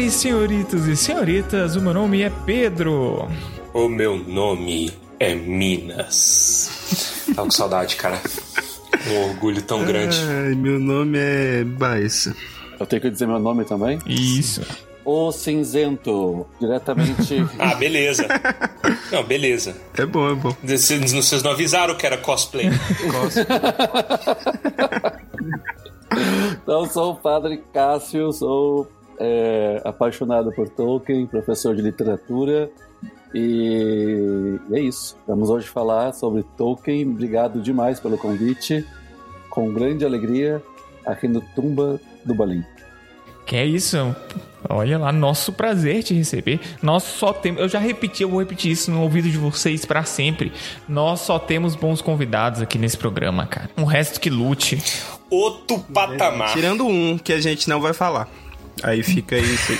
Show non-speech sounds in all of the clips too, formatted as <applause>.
Caros senhoritos e senhoritas, o meu nome é Pedro. O meu nome é Minas. Tava com saudade, cara. Um orgulho tão grande. Ai, meu nome é Baessa. Eu tenho que dizer meu nome também? Isso. O Cinzento, diretamente. <laughs> ah, beleza. Não, beleza. É bom, é bom. Vocês, vocês não avisaram que era cosplay. Cosplay. então, sou o padre Cássio, sou é, apaixonado por Tolkien, professor de literatura. E é isso. Vamos hoje falar sobre Tolkien. Obrigado demais pelo convite. Com grande alegria, aqui no Tumba do Balim. Que é isso? Olha lá, nosso prazer te receber. Nós só temos, eu já repeti, eu vou repetir isso no ouvido de vocês para sempre. Nós só temos bons convidados aqui nesse programa, cara. Um resto que lute. Outro patamar. Tirando um que a gente não vai falar. Aí fica isso aí.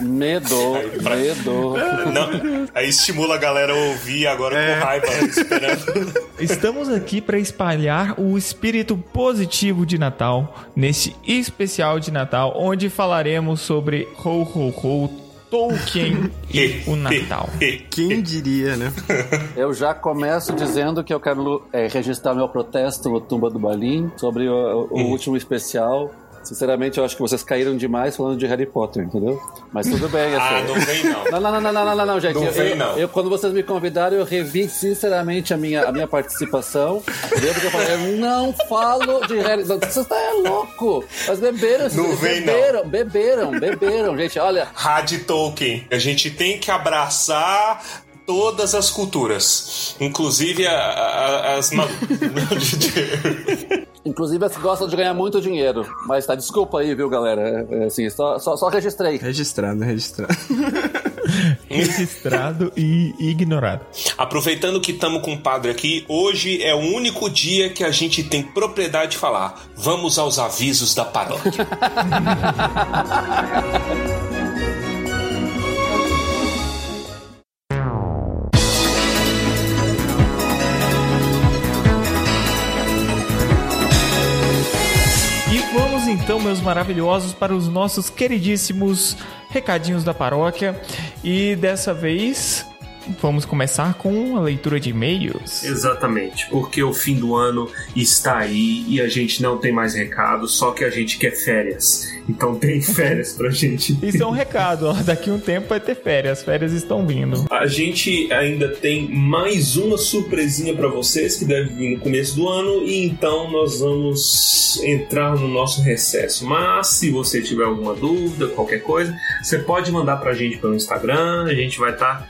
medo, medo. Não, aí estimula a galera a ouvir agora é. com raiva, esperando. Estamos aqui para espalhar o espírito positivo de Natal nesse especial de Natal, onde falaremos sobre ho ho ho Tolkien e o Natal. <laughs> Quem diria, né? Eu já começo dizendo que eu quero é, registrar meu protesto no Tumba do Balim sobre o, o último especial Sinceramente, eu acho que vocês caíram demais falando de Harry Potter, entendeu? Mas tudo bem, assim. ah, não vem não. Não, não, não, não, não, não, não gente. Não eu, vem eu, não. Eu, quando vocês me convidaram, eu revi sinceramente a minha, a minha participação. Entendeu? Porque eu falei, eu não falo de Harry Potter. Você está é louco. Mas beberam, não vem beberam, não. beberam, beberam, gente. Olha. Rádio Tolkien. A gente tem que abraçar todas as culturas, inclusive a, a, as <laughs> Inclusive as que gostam de ganhar muito dinheiro. Mas tá, desculpa aí, viu, galera? É, assim, só, só, só registrei. Registrado, registrado. <laughs> registrado e ignorado. Aproveitando que estamos com o padre aqui, hoje é o único dia que a gente tem propriedade de falar. Vamos aos avisos da paróquia. <laughs> maravilhosos, para os nossos queridíssimos recadinhos da paróquia. E dessa vez Vamos começar com a leitura de e-mails. Exatamente, porque o fim do ano está aí e a gente não tem mais recado, só que a gente quer férias. Então <laughs> tem férias pra gente. Isso é um recado, ó. Daqui um tempo vai ter férias, as férias estão vindo. A gente ainda tem mais uma surpresinha para vocês que deve vir no começo do ano e então nós vamos entrar no nosso recesso. Mas se você tiver alguma dúvida, qualquer coisa, você pode mandar pra gente pelo Instagram, a gente vai estar tá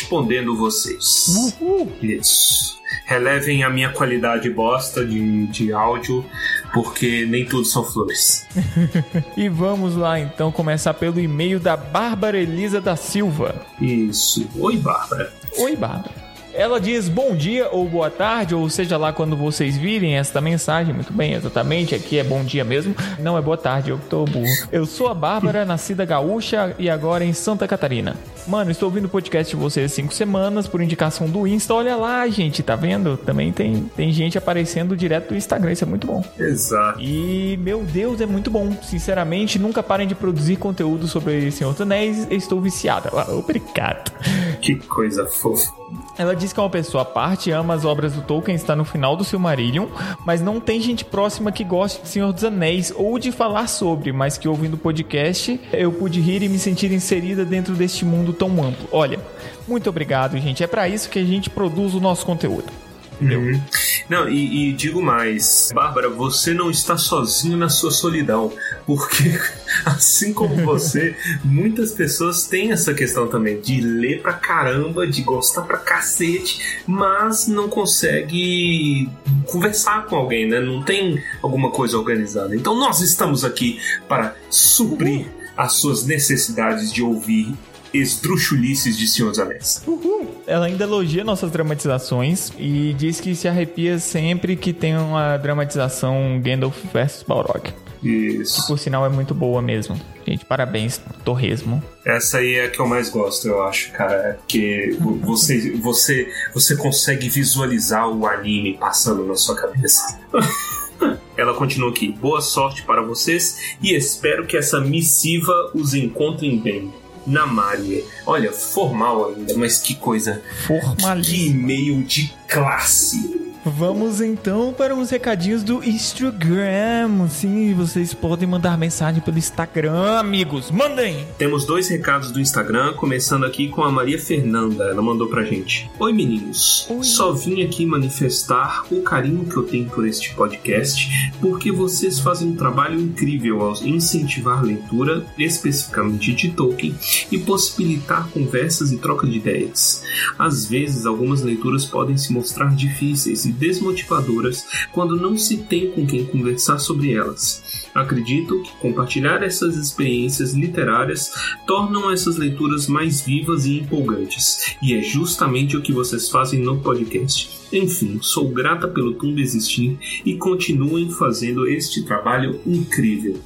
respondendo vocês. Uhul. Isso. Relevem a minha qualidade bosta de, de áudio, porque nem tudo são flores. <laughs> e vamos lá então começar pelo e-mail da Bárbara Elisa da Silva. Isso. Oi, Bárbara. Oi, Bárbara. Ela diz bom dia ou boa tarde, ou seja lá quando vocês virem esta mensagem. Muito bem, exatamente. Aqui é bom dia mesmo. Não é boa tarde, eu tô burro. Eu sou a Bárbara, <laughs> nascida gaúcha e agora em Santa Catarina. Mano, estou ouvindo o podcast de vocês há cinco semanas por indicação do Insta. Olha lá, gente, tá vendo? Também tem, tem gente aparecendo direto do Instagram, isso é muito bom. Exato. E, meu Deus, é muito bom. Sinceramente, nunca parem de produzir conteúdo sobre Senhor dos Anéis. Estou viciada. Obrigado. Que coisa fofa. Ela diz que é uma pessoa à parte, ama as obras do Tolkien, está no final do Silmarillion, mas não tem gente próxima que goste de Senhor dos Anéis ou de falar sobre, mas que ouvindo o podcast eu pude rir e me sentir inserida dentro deste mundo tão amplo. Olha, muito obrigado, gente. É para isso que a gente produz o nosso conteúdo. Uhum. Não, e, e, digo mais, Bárbara, você não está sozinho na sua solidão, porque <laughs> assim como você, <laughs> muitas pessoas têm essa questão também de ler pra caramba, de gostar pra cacete, mas não consegue conversar com alguém, né? Não tem alguma coisa organizada. Então nós estamos aqui para suprir as suas necessidades de ouvir esdrúxulices de Senhor dos Anéis. Uhul. Ela ainda elogia nossas dramatizações e diz que se arrepia sempre que tem uma dramatização Gandalf versus Balrog. Isso. Que por sinal é muito boa mesmo. Gente, parabéns, Torresmo. Essa aí é a que eu mais gosto, eu acho, cara. É porque você, você, você consegue visualizar o anime passando na sua cabeça. <laughs> ela continua aqui. Boa sorte para vocês e espero que essa missiva os encontre bem. Namária. Olha, formal ainda, mas que coisa. Formalíssimo. Que e-mail de classe. Vamos então para uns recadinhos do Instagram. Sim, vocês podem mandar mensagem pelo Instagram, amigos. Mandem! Temos dois recados do Instagram, começando aqui com a Maria Fernanda. Ela mandou pra gente: Oi meninos, Oi. só vim aqui manifestar o carinho que eu tenho por este podcast, porque vocês fazem um trabalho incrível ao incentivar a leitura, especificamente de Tolkien, e possibilitar conversas e troca de ideias. Às vezes, algumas leituras podem se mostrar difíceis e desmotivadoras quando não se tem com quem conversar sobre elas. Acredito que compartilhar essas experiências literárias tornam essas leituras mais vivas e empolgantes, e é justamente o que vocês fazem no podcast. Enfim, sou grata pelo Tumba existir e continuem fazendo este trabalho incrível.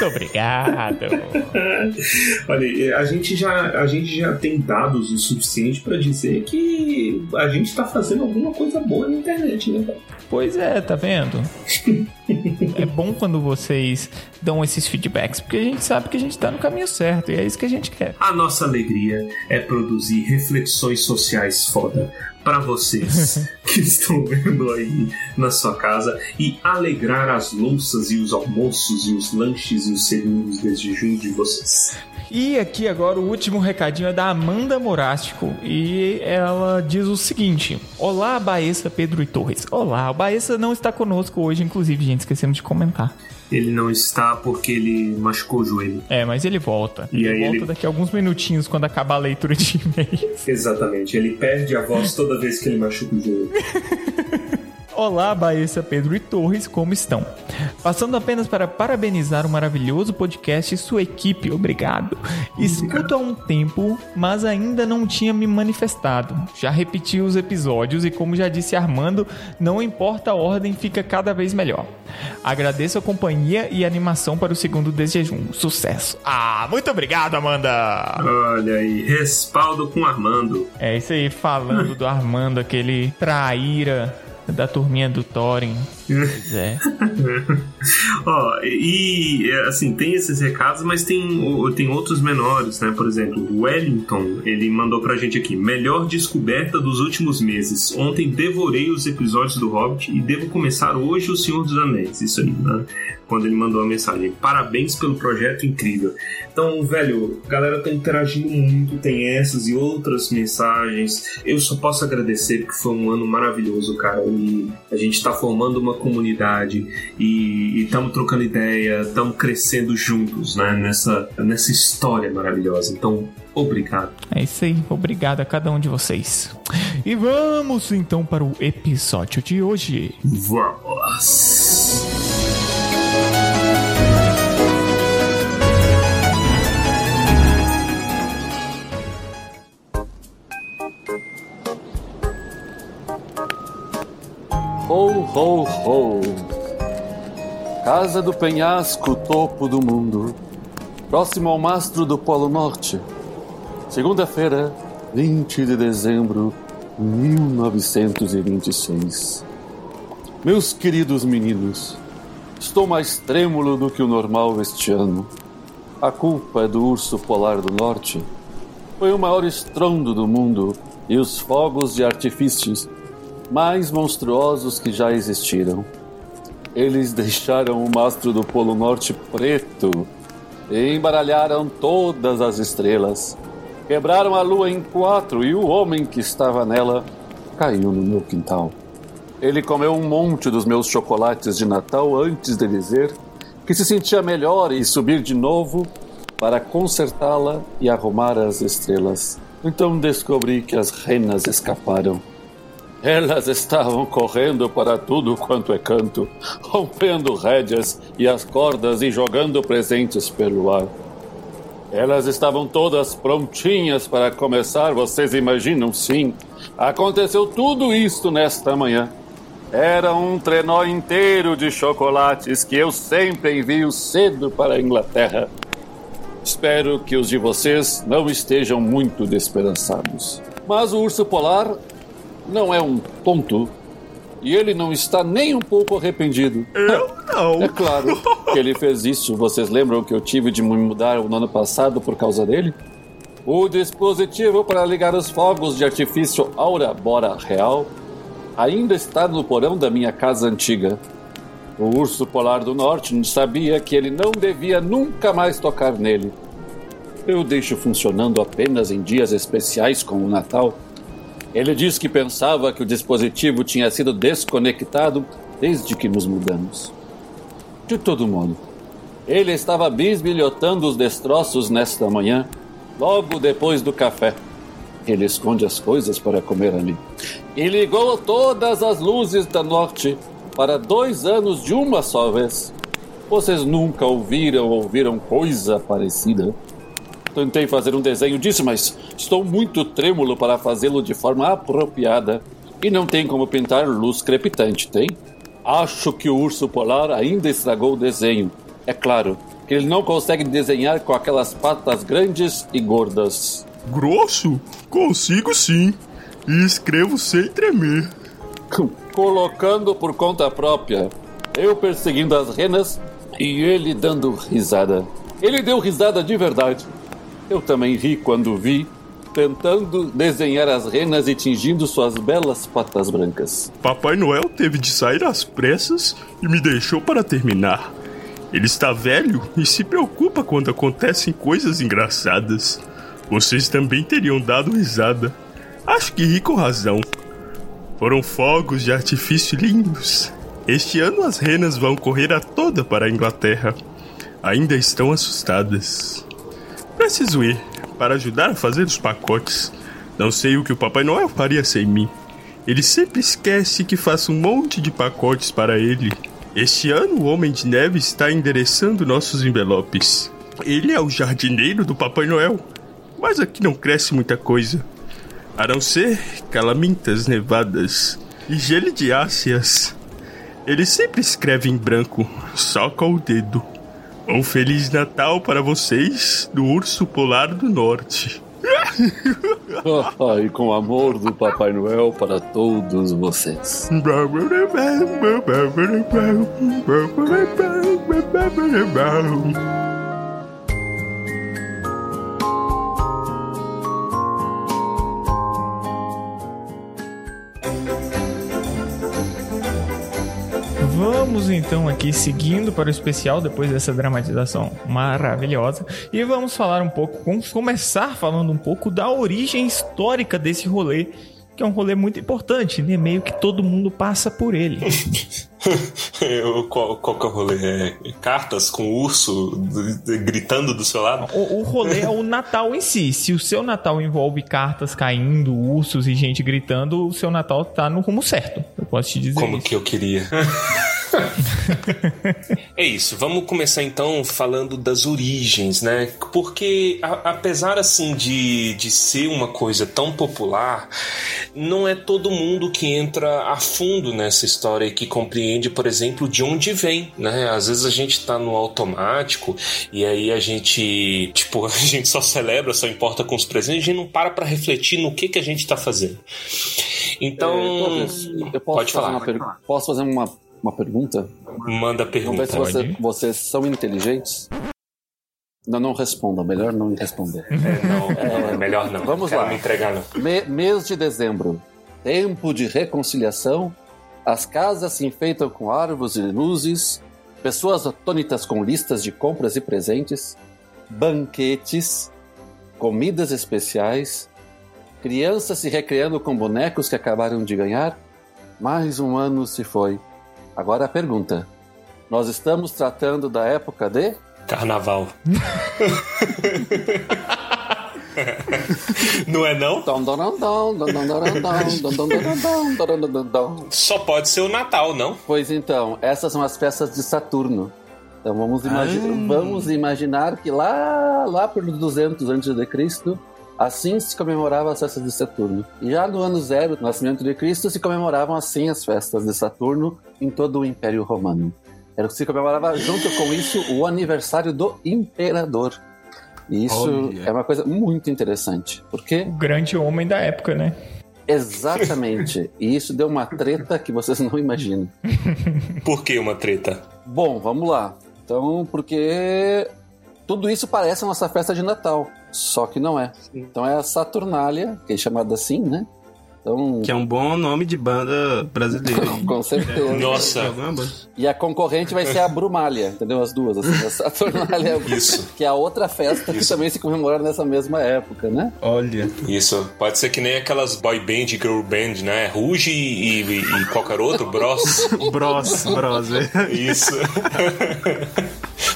Muito obrigado. <laughs> Olha, a gente já, a gente já tem dados o suficiente para dizer que a gente está fazendo alguma coisa boa na internet, né? Pois é, tá vendo? É bom quando vocês dão esses feedbacks, porque a gente sabe que a gente tá no caminho certo e é isso que a gente quer. A nossa alegria é produzir reflexões sociais foda para vocês <laughs> que estão vendo aí na sua casa e alegrar as louças e os almoços e os lanches e os segundos de jejum de vocês. E aqui agora o último recadinho é da Amanda Morástico e ela diz o seguinte: Olá, Baessa, Pedro e Torres. Olá, o Baessa não está conosco hoje, inclusive, gente, esquecemos de comentar. Ele não está porque ele machucou o joelho. É, mas ele volta. E ele volta ele- daqui a alguns minutinhos quando acabar a leitura de e-mails. Exatamente, ele perde a voz toda vez que ele machuca o joelho. <laughs> Olá, Baessa, Pedro e Torres, como estão? Passando apenas para parabenizar o maravilhoso podcast e sua equipe, obrigado. Escuto há um tempo, mas ainda não tinha me manifestado. Já repeti os episódios e, como já disse Armando, não importa a ordem, fica cada vez melhor. Agradeço a companhia e a animação para o segundo desjejum. Sucesso! Ah, muito obrigado, Amanda! Olha aí, respaldo com Armando. É isso aí, falando do Armando, aquele traíra da turminha do Thorin. Pois é. <laughs> Ó, e assim, tem esses recados, mas tem, tem outros menores, né? Por exemplo, o Wellington, ele mandou pra gente aqui: melhor descoberta dos últimos meses. Ontem devorei os episódios do Hobbit e devo começar hoje o Senhor dos Anéis. Isso aí, né? Quando ele mandou a mensagem. Parabéns pelo projeto incrível. Então, velho, a galera tá interagindo muito, tem essas e outras mensagens. Eu só posso agradecer porque foi um ano maravilhoso, cara. E a gente tá formando uma comunidade e estamos trocando ideia, estamos crescendo juntos, né? Nessa, nessa história maravilhosa. Então, obrigado. É isso aí, obrigado a cada um de vocês. E vamos então para o episódio de hoje. Vamos! Ho, ho, ho. Casa do penhasco, topo do mundo. Próximo ao mastro do Polo Norte. Segunda-feira, 20 de dezembro de 1926. Meus queridos meninos, estou mais trêmulo do que o normal este ano. A culpa é do urso polar do norte. Foi o maior estrondo do mundo e os fogos de artifícios mais monstruosos que já existiram. Eles deixaram o mastro do Polo Norte preto e embaralharam todas as estrelas. Quebraram a lua em quatro e o homem que estava nela caiu no meu quintal. Ele comeu um monte dos meus chocolates de Natal antes de dizer que se sentia melhor e subir de novo para consertá-la e arrumar as estrelas. Então descobri que as renas escaparam. Elas estavam correndo para tudo quanto é canto, rompendo rédeas e as cordas e jogando presentes pelo ar. Elas estavam todas prontinhas para começar, vocês imaginam? Sim. Aconteceu tudo isto nesta manhã. Era um trenó inteiro de chocolates que eu sempre envio cedo para a Inglaterra. Espero que os de vocês não estejam muito desesperançados. Mas o urso polar não é um tonto E ele não está nem um pouco arrependido. Eu <laughs> não. É claro que ele fez isso. Vocês lembram que eu tive de me mudar no ano passado por causa dele? O dispositivo para ligar os fogos de artifício Aura Bora Real ainda está no porão da minha casa antiga. O urso polar do norte sabia que ele não devia nunca mais tocar nele. Eu deixo funcionando apenas em dias especiais como o Natal. Ele disse que pensava que o dispositivo tinha sido desconectado desde que nos mudamos. De todo modo, ele estava bisbilhotando os destroços nesta manhã, logo depois do café. Ele esconde as coisas para comer ali. E ligou todas as luzes da norte para dois anos de uma só vez. Vocês nunca ouviram ou ouviram coisa parecida? Tentei fazer um desenho disso, mas estou muito trêmulo para fazê-lo de forma apropriada. E não tem como pintar luz crepitante, tem? Acho que o urso polar ainda estragou o desenho. É claro que ele não consegue desenhar com aquelas patas grandes e gordas. Grosso? Consigo sim. E escrevo sem tremer. <laughs> Colocando por conta própria. Eu perseguindo as renas e ele dando risada. Ele deu risada de verdade. Eu também ri quando vi, tentando desenhar as renas e tingindo suas belas patas brancas. Papai Noel teve de sair às pressas e me deixou para terminar. Ele está velho e se preocupa quando acontecem coisas engraçadas. Vocês também teriam dado risada. Acho que ri com razão. Foram fogos de artifício lindos. Este ano as renas vão correr a toda para a Inglaterra. Ainda estão assustadas. Preciso ir para ajudar a fazer os pacotes. Não sei o que o Papai Noel faria sem mim. Ele sempre esquece que faço um monte de pacotes para ele. Este ano o Homem de Neve está endereçando nossos envelopes. Ele é o jardineiro do Papai Noel, mas aqui não cresce muita coisa. A não ser calamitas nevadas e gelidiáceas. Ele sempre escreve em branco, só com o dedo. Um Feliz Natal para vocês do Urso Polar do Norte. <laughs> e com amor do Papai Noel para todos vocês. <laughs> Vamos então aqui seguindo para o especial depois dessa dramatização maravilhosa e vamos falar um pouco, vamos começar falando um pouco da origem histórica desse rolê, que é um rolê muito importante, né? Meio que todo mundo passa por ele. <laughs> Eu, qual, qual que é o rolê? É cartas com urso gritando do seu lado? O, o rolê é o <laughs> Natal em si. Se o seu Natal envolve cartas caindo, ursos e gente gritando, o seu Natal tá no rumo certo. Eu posso te dizer Como isso. que eu queria. <laughs> <laughs> é isso, vamos começar então falando das origens, né? Porque a- apesar assim de, de ser uma coisa tão popular, não é todo mundo que entra a fundo nessa história e que compreende, por exemplo, de onde vem, né? Às vezes a gente tá no automático e aí a gente, tipo, <laughs> a gente só celebra, só importa com os presentes, a gente não para pra refletir no que que a gente tá fazendo. Então, É, eu posso pode fazer falar. Posso fazer uma, uma pergunta? Manda Vamos ver pergunta. se você- vocês são inteligentes. Não, não respondam. Melhor não responder. É, não, não, <laughs> é melhor não. Vamos Quero lá. me entregar, não. Me- mês de dezembro. Tempo de reconciliação. As casas se enfeitam com árvores e luzes. Pessoas atônitas com listas de compras e presentes. Banquetes. Comidas especiais. Crianças se recreando com bonecos que acabaram de ganhar. Mais um ano se foi. Agora a pergunta: nós estamos tratando da época de? Carnaval. não é não? Só pode ser o Natal, não? Pois então, essas são as peças de Saturno. Então vamos, imagi ah. vamos imaginar que lá, lá por 200 antes de Cristo, assim se comemorava as festas de Saturno. E já no ano zero, no nascimento de Cristo, se comemoravam assim as festas de Saturno em todo o Império Romano. Era se comemorava junto com isso o aniversário do imperador. E isso Olha. é uma coisa muito interessante. Porque O grande homem da época, né? Exatamente. <laughs> E isso deu uma treta que vocês não imaginam. Por que uma treta? Bom, vamos lá. Então, porque tudo isso parece a nossa festa de Natal, só que não é. Então é a Saturnália, que é chamada assim, né? Então, Que é um bom nome de banda brasileira. <laughs> com certeza. Nossa, Alguma banda? E a concorrente vai ser a Brumália, entendeu? As duas, assim, a Saturnália, <laughs> Isso. que é a outra festa que Isso. também se comemora nessa mesma época, né? Olha. isso. Pode ser que nem aquelas boy band, girl band, né? Ruge e, e- e qualquer outro, Bros. <laughs> Bros, bros, é. Isso.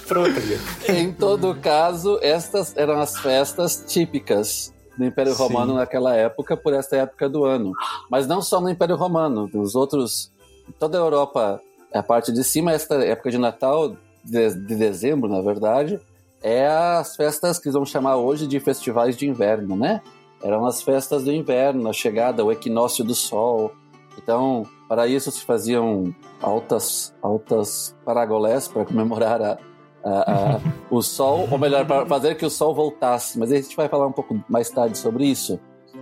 Pronto. Em todo caso, estas eram as festas típicas do Império Sim. Romano naquela época, por esta época do ano. Mas não só no Império Romano, nos outros. Toda a Europa, a parte de cima, esta época de Natal, de, de dezembro, na verdade, é as festas que vamos chamar hoje de festivais de inverno, né? Eram as festas do inverno, a chegada, o equinócio do sol. Então, para isso se faziam altas, altas paragolés para comemorar a, a- a- <laughs> o sol, ou melhor, para fazer que o sol voltasse. Mas a gente vai falar um pouco mais tarde sobre isso.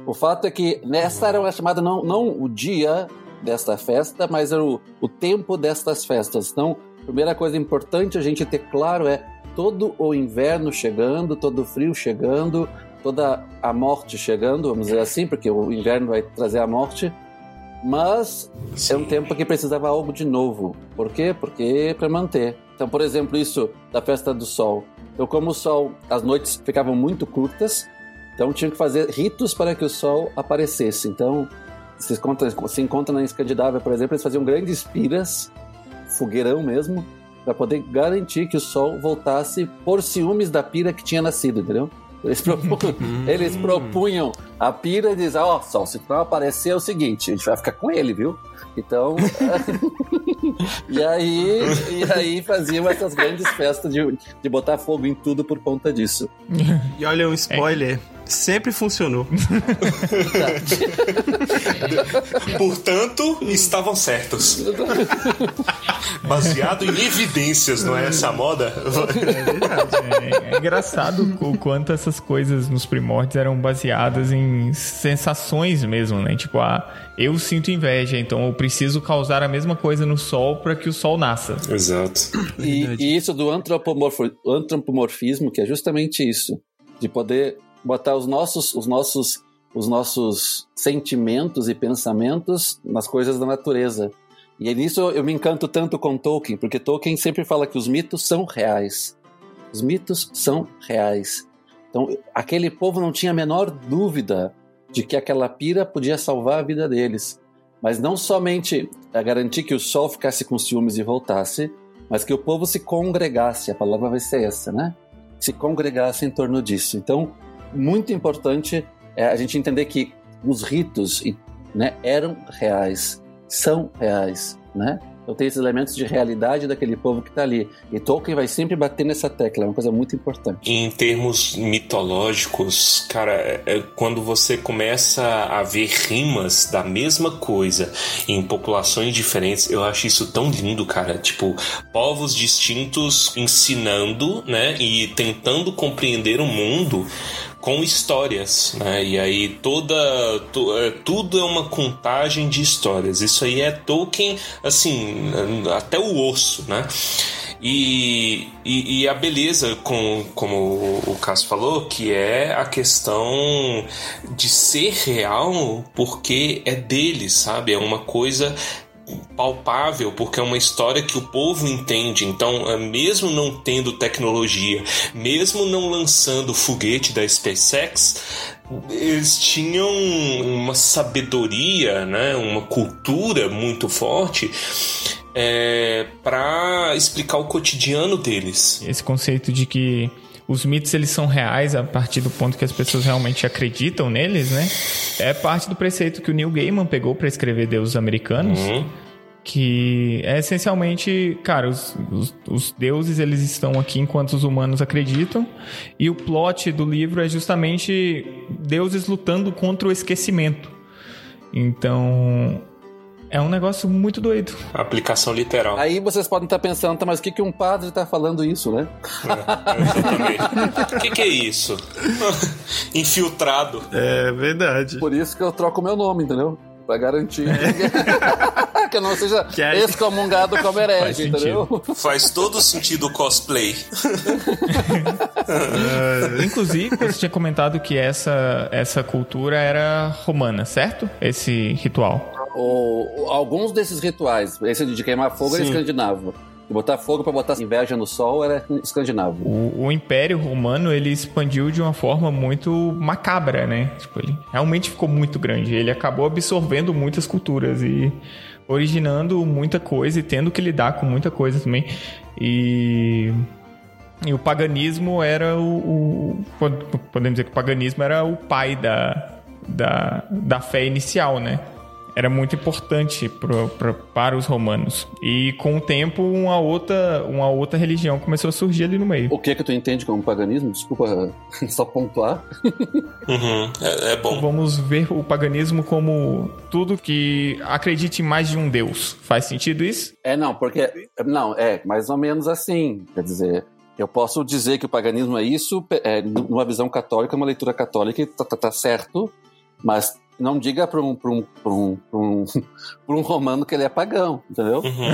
O fato é que nessa era chamada não, não o dia desta festa, mas era o, o tempo destas festas. Então, a primeira coisa importante a gente ter claro é todo o inverno chegando, todo o frio chegando, toda a morte chegando, vamos dizer assim, porque o inverno vai trazer a morte. Mas é um tempo que precisava algo de novo. Por quê? Porque para manter. Então, por exemplo, isso da festa do sol. Então, como o sol, as noites ficavam muito curtas, então tinham que fazer ritos para que o sol aparecesse. Então, se encontra, se encontra na Escandinávia, por exemplo, eles faziam grandes piras, fogueirão mesmo, para poder garantir que o sol voltasse por ciúmes da pira que tinha nascido, entendeu? Eles, propu- <laughs> eles propunham a pira e diziam, ó, sol, se não aparecer é o seguinte, a gente vai ficar com ele, viu? Então, <laughs> e aí, e aí faziam essas grandes festas de, de botar fogo em tudo por conta disso. E olha um spoiler. Sempre funcionou. <laughs> Portanto, estavam certos. Baseado em evidências, não é essa a moda? É verdade. É, é engraçado o quanto essas coisas nos primórdios eram baseadas em sensações mesmo, né? Tipo, ah, eu sinto inveja, então eu preciso causar a mesma coisa no sol para que o sol nasça. Exato. E, Verdade. e isso do antropomorfismo, que é justamente isso, de poder botar os nossos, os nossos, os nossos sentimentos e pensamentos nas coisas da natureza. E é nisso eu me encanto tanto com Tolkien, porque Tolkien sempre fala que os mitos são reais. Os mitos são reais. Então, aquele povo não tinha a menor dúvida de que aquela pira podia salvar a vida deles. Mas não somente a garantir que o sol ficasse com ciúmes e voltasse, mas que o povo se congregasse, a palavra vai ser essa, né? Se congregasse em torno disso. Então, muito importante é a gente entender que os ritos né, eram reais, são reais, né? Então tem esses elementos de realidade daquele povo que está ali. E Tolkien vai sempre bater nessa tecla, é uma coisa muito importante. Em termos mitológicos, cara, é- é quando você começa a ver rimas da mesma coisa em populações diferentes, eu acho isso tão lindo, cara. Tipo, povos distintos ensinando, né, e tentando compreender o mundo com histórias, né? E aí toda é, tudo é uma contagem de histórias. Isso aí é Tolkien, assim, até o osso, né? E, e, e a beleza, com, como o Cássio falou, que é a questão de ser real porque é deles, sabe? É uma coisa palpável, porque é uma história que o povo entende. Então, é, mesmo não tendo tecnologia, mesmo não lançando o foguete da SpaceX, eles tinham uma sabedoria, né? uma cultura muito forte é, para explicar o cotidiano deles. Esse conceito de que os mitos eles são reais a partir do ponto que as pessoas realmente acreditam neles, né? É parte do preceito que o Neil Gaiman pegou para escrever Deuses Americanos, Uhum. que é essencialmente, cara, os, os, os deuses eles estão aqui enquanto os humanos acreditam, e o plot do livro é justamente deuses lutando contra o esquecimento. Então, É um negócio muito doido. Aplicação literal. Aí vocês podem estar pensando, tá, mas o que, que um padre tá falando isso, né? É, exatamente. O que, que é isso? <laughs> Infiltrado. É verdade. Por isso que eu troco meu nome, entendeu? Pra garantir <laughs> que eu não seja Que aí- excomungado como herege, entendeu? Faz todo sentido o cosplay. <laughs> Inclusive, você tinha comentado que essa, essa cultura era romana, certo? Esse ritual. O- alguns desses rituais, esse de queimar fogo era Sim. escandinavo. De botar fogo pra botar inveja no sol era escandinavo. O, o Império Romano ele expandiu de uma forma muito macabra, né? Tipo, ele realmente ficou muito grande. Ele acabou absorvendo muitas culturas e originando muita coisa e tendo que lidar com muita coisa também. E, e o paganismo era o, o- pod- Podemos dizer que o paganismo era o pai da, da, da fé inicial, né? Era muito importante pro, pro- para os romanos. E com o tempo, uma outra, uma outra religião começou a surgir ali no meio. O que que tu entende como paganismo? Desculpa <laughs> só pontuar. Uhum, é, é bom. Vamos ver o paganismo como tudo que acredite em mais de um deus. Faz sentido isso? É, não, porque. Não, é mais ou menos assim. Quer dizer, eu posso dizer que o paganismo é isso, é, numa visão católica, uma leitura católica, e tá, tá- tá certo, mas não diga para um, pra um, pra um, pra um, <laughs> pra um romano que ele é pagão, entendeu? Uhum.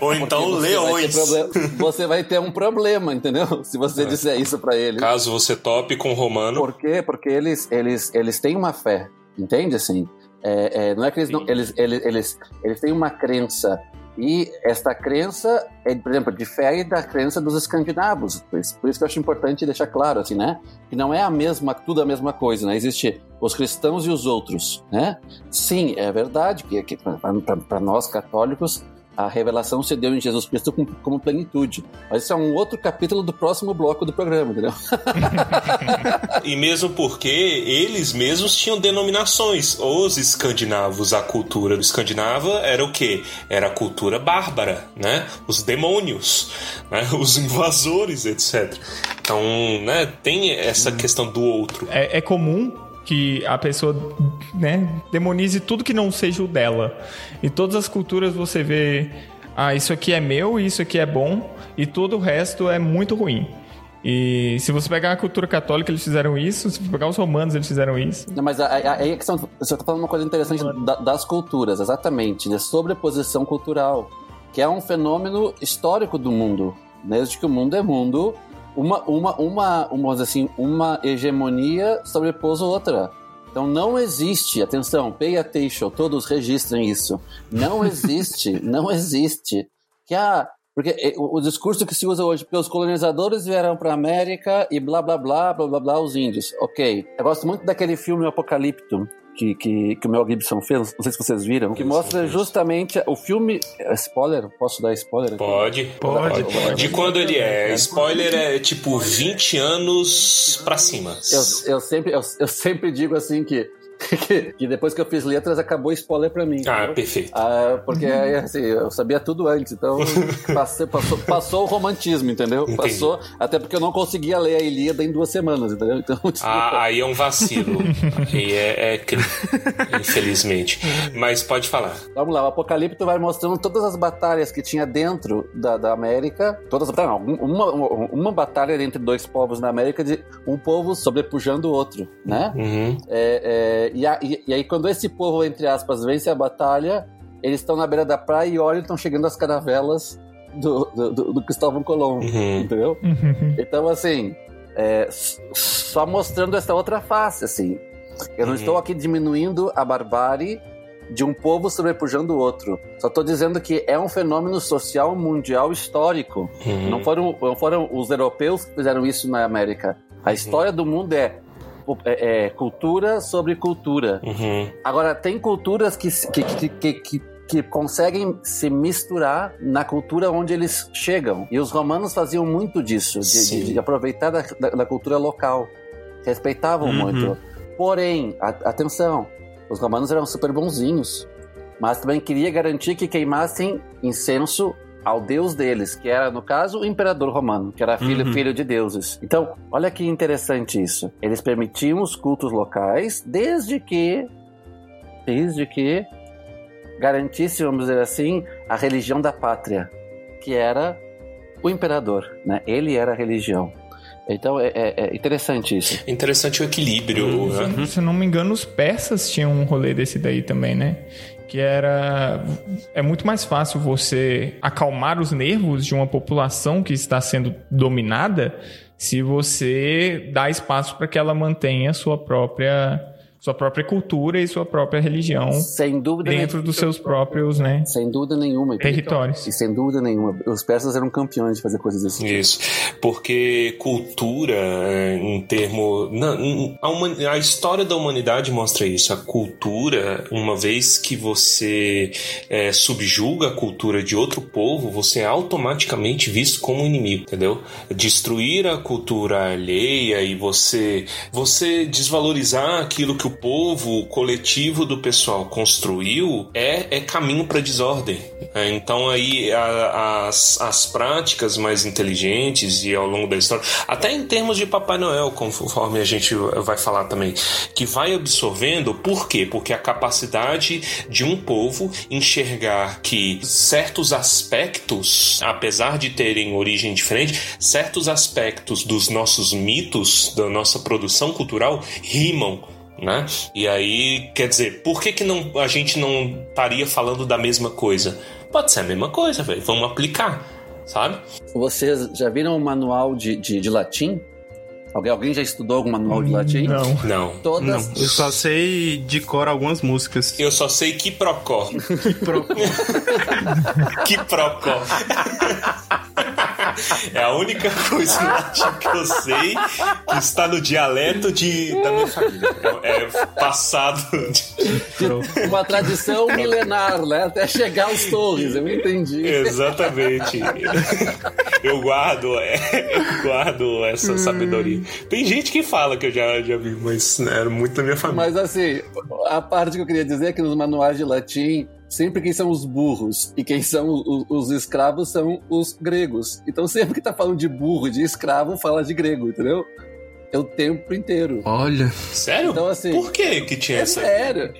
Ou Porque então você vai ter leões. problema- você vai ter um problema, entendeu? <laughs> Se você disser isso para ele. Caso você tope com o romano. Por quê? Porque eles, eles, eles têm uma fé, entende? Assim, é, é, não é que eles não. Eles, eles, eles, eles têm uma crença. E esta crença, é, por exemplo, difere da crença dos escandinavos. Por isso, por isso que eu acho importante deixar claro, assim, né? Que não é a mesma, tudo a mesma coisa, né? Existe os cristãos e os outros, né? Sim, é verdade que, que para nós católicos a revelação se deu em Jesus Cristo como, como plenitude. Mas isso é um outro capítulo do próximo bloco do programa, entendeu? <laughs> E mesmo porque eles mesmos tinham denominações. Os escandinavos, a cultura do escandinava era o quê? Era a cultura bárbara, né? Os demônios, né? <laughs> os invasores, etc. Então, né, tem essa questão do outro. É, é comum que a pessoa né, demonize tudo que não seja o dela. Em todas as culturas você vê, ah, isso aqui é meu, isso aqui é bom, e todo o resto é muito ruim. E se você pegar a cultura católica, eles fizeram isso. Se pegar os romanos, eles fizeram isso. Não, mas aí a questão, você está falando uma coisa interessante da- das culturas, exatamente, de sobreposição cultural, que é um fenômeno histórico do mundo. Desde que o mundo é mundo, uma, uma, uma, uma, assim, uma hegemonia sobrepôs outra. Então não existe, atenção, pay attention, todos registrem isso. Não <laughs> existe, não existe que a porque eh, o, discurso que se usa hoje, porque os colonizadores vieram para a América e blá blá blá blá blá blá os índios. Ok. Eu gosto muito daquele filme Apocalipto. Que, que, que o Mel Gibson fez, não sei se vocês viram, que mostra justamente o filme. é Spoiler? Posso dar spoiler? aqui? Pode, Pode, pode. De quando ele é? Spoiler é tipo 20 anos pra cima. Eu, eu, sempre, eu, eu sempre digo assim que, que, depois que eu fiz letras acabou spoiler pra mim. Ah, entendeu? perfeito. Ah, porque assim, eu sabia tudo antes, então <laughs> passei- passou, passou o romantismo, entendeu? Entendi. Passou, até porque eu não conseguia ler a Ilíada em duas semanas, entendeu? Então, <laughs> Ah, aí é um vacilo. aí é, é crime, infelizmente. Mas pode falar. Vamos lá, o Apocalipto vai mostrando todas as batalhas que tinha dentro da, da América. Todas não, uma, uma, uma batalha entre dois povos na América de um povo sobrepujando o outro, né? Uhum. É, é, e, a- e- e aí, quando esse povo, entre aspas, vence a batalha, eles estão na beira da praia e olham e estão chegando as caravelas do, do, do- do Cristóvão Colombo, Uhum. entendeu? Então, assim, é, só mostrando essa outra face, assim. Eu não Uhum. estou aqui diminuindo a barbárie de um povo sobrepujando o outro. Só estou dizendo que é um fenômeno social mundial histórico. Uhum. Não foram, não foram os europeus que fizeram isso na América. A história do mundo é, é- é cultura sobre cultura. Uhum. Agora, tem culturas que, que, que, que, que, conseguem se misturar na cultura onde eles chegam. E os romanos faziam muito disso, de, de- de aproveitar da, da- da cultura local. Respeitavam Uhum. muito. Porém, a- atenção, os romanos eram super bonzinhos, mas também queria garantir que queimassem incenso ao deus deles, que era, no caso, o imperador romano, que era filho, Uhum. filho de deuses. Então, olha que interessante isso. Eles permitiam os cultos locais, desde que desde que garantisse, vamos dizer assim, a religião da pátria, que era o imperador, né? Ele era a religião. Então é, é- é interessante isso. Interessante o equilíbrio, né? Se eu não me engano, os persas tinham um rolê desse daí também, né? Que era. É muito mais fácil você acalmar os nervos de uma população que está sendo dominada se você dá espaço para que ela mantenha sua própria, sua própria cultura e sua própria religião Sem dúvida dentro nenhuma. dos seus próprios, né? Sem dúvida nenhuma. Territórios. E sem dúvida nenhuma. Os persas eram campeões de fazer coisas assim. Isso, porque cultura, é, em termo. na- a, humani- a história da humanidade mostra isso. A cultura, uma vez que você é, subjuga a cultura de outro povo, você é automaticamente visto como um inimigo, entendeu? Destruir a cultura alheia e você, você desvalorizar aquilo que o povo, o coletivo do pessoal construiu é, é caminho para desordem. É, então aí a- as, as práticas mais inteligentes e ao longo da história, até em termos de Papai Noel, conforme a gente vai falar também, que vai absorvendo, por quê? Porque a capacidade de um povo enxergar que certos aspectos, apesar de terem origem diferente, certos aspectos dos nossos mitos, da nossa produção cultural, rimam né? E aí, quer dizer, por que, que não, a gente não estaria falando da mesma coisa? Pode ser a mesma coisa, velho. Vamos aplicar, sabe? Vocês já viram o manual de, de, de latim? Alguém, alguém já estudou algum manual de latim? Não. Não. Todas. Não, eu só sei de cor algumas músicas. Eu só sei que procó. Pro- <laughs> que procó. É a única coisa no latim que eu sei que está no dialeto de, da minha família. É é passado de <laughs> Uma tradição milenar, né? Até chegar aos torres, eu entendi. Exatamente. Eu guardo, é, eu guardo essa sabedoria. Tem gente que fala que eu já, já vi, mas né, era muito da minha família. Mas assim, a parte que eu queria dizer é que nos manuais de latim, sempre quem são os burros e quem são os, os escravos são os gregos. Então sempre que tá falando de burro e de escravo, fala de grego, entendeu? É o tempo inteiro. Olha, Sério? Então, assim, Por que que tinha É essa? sério.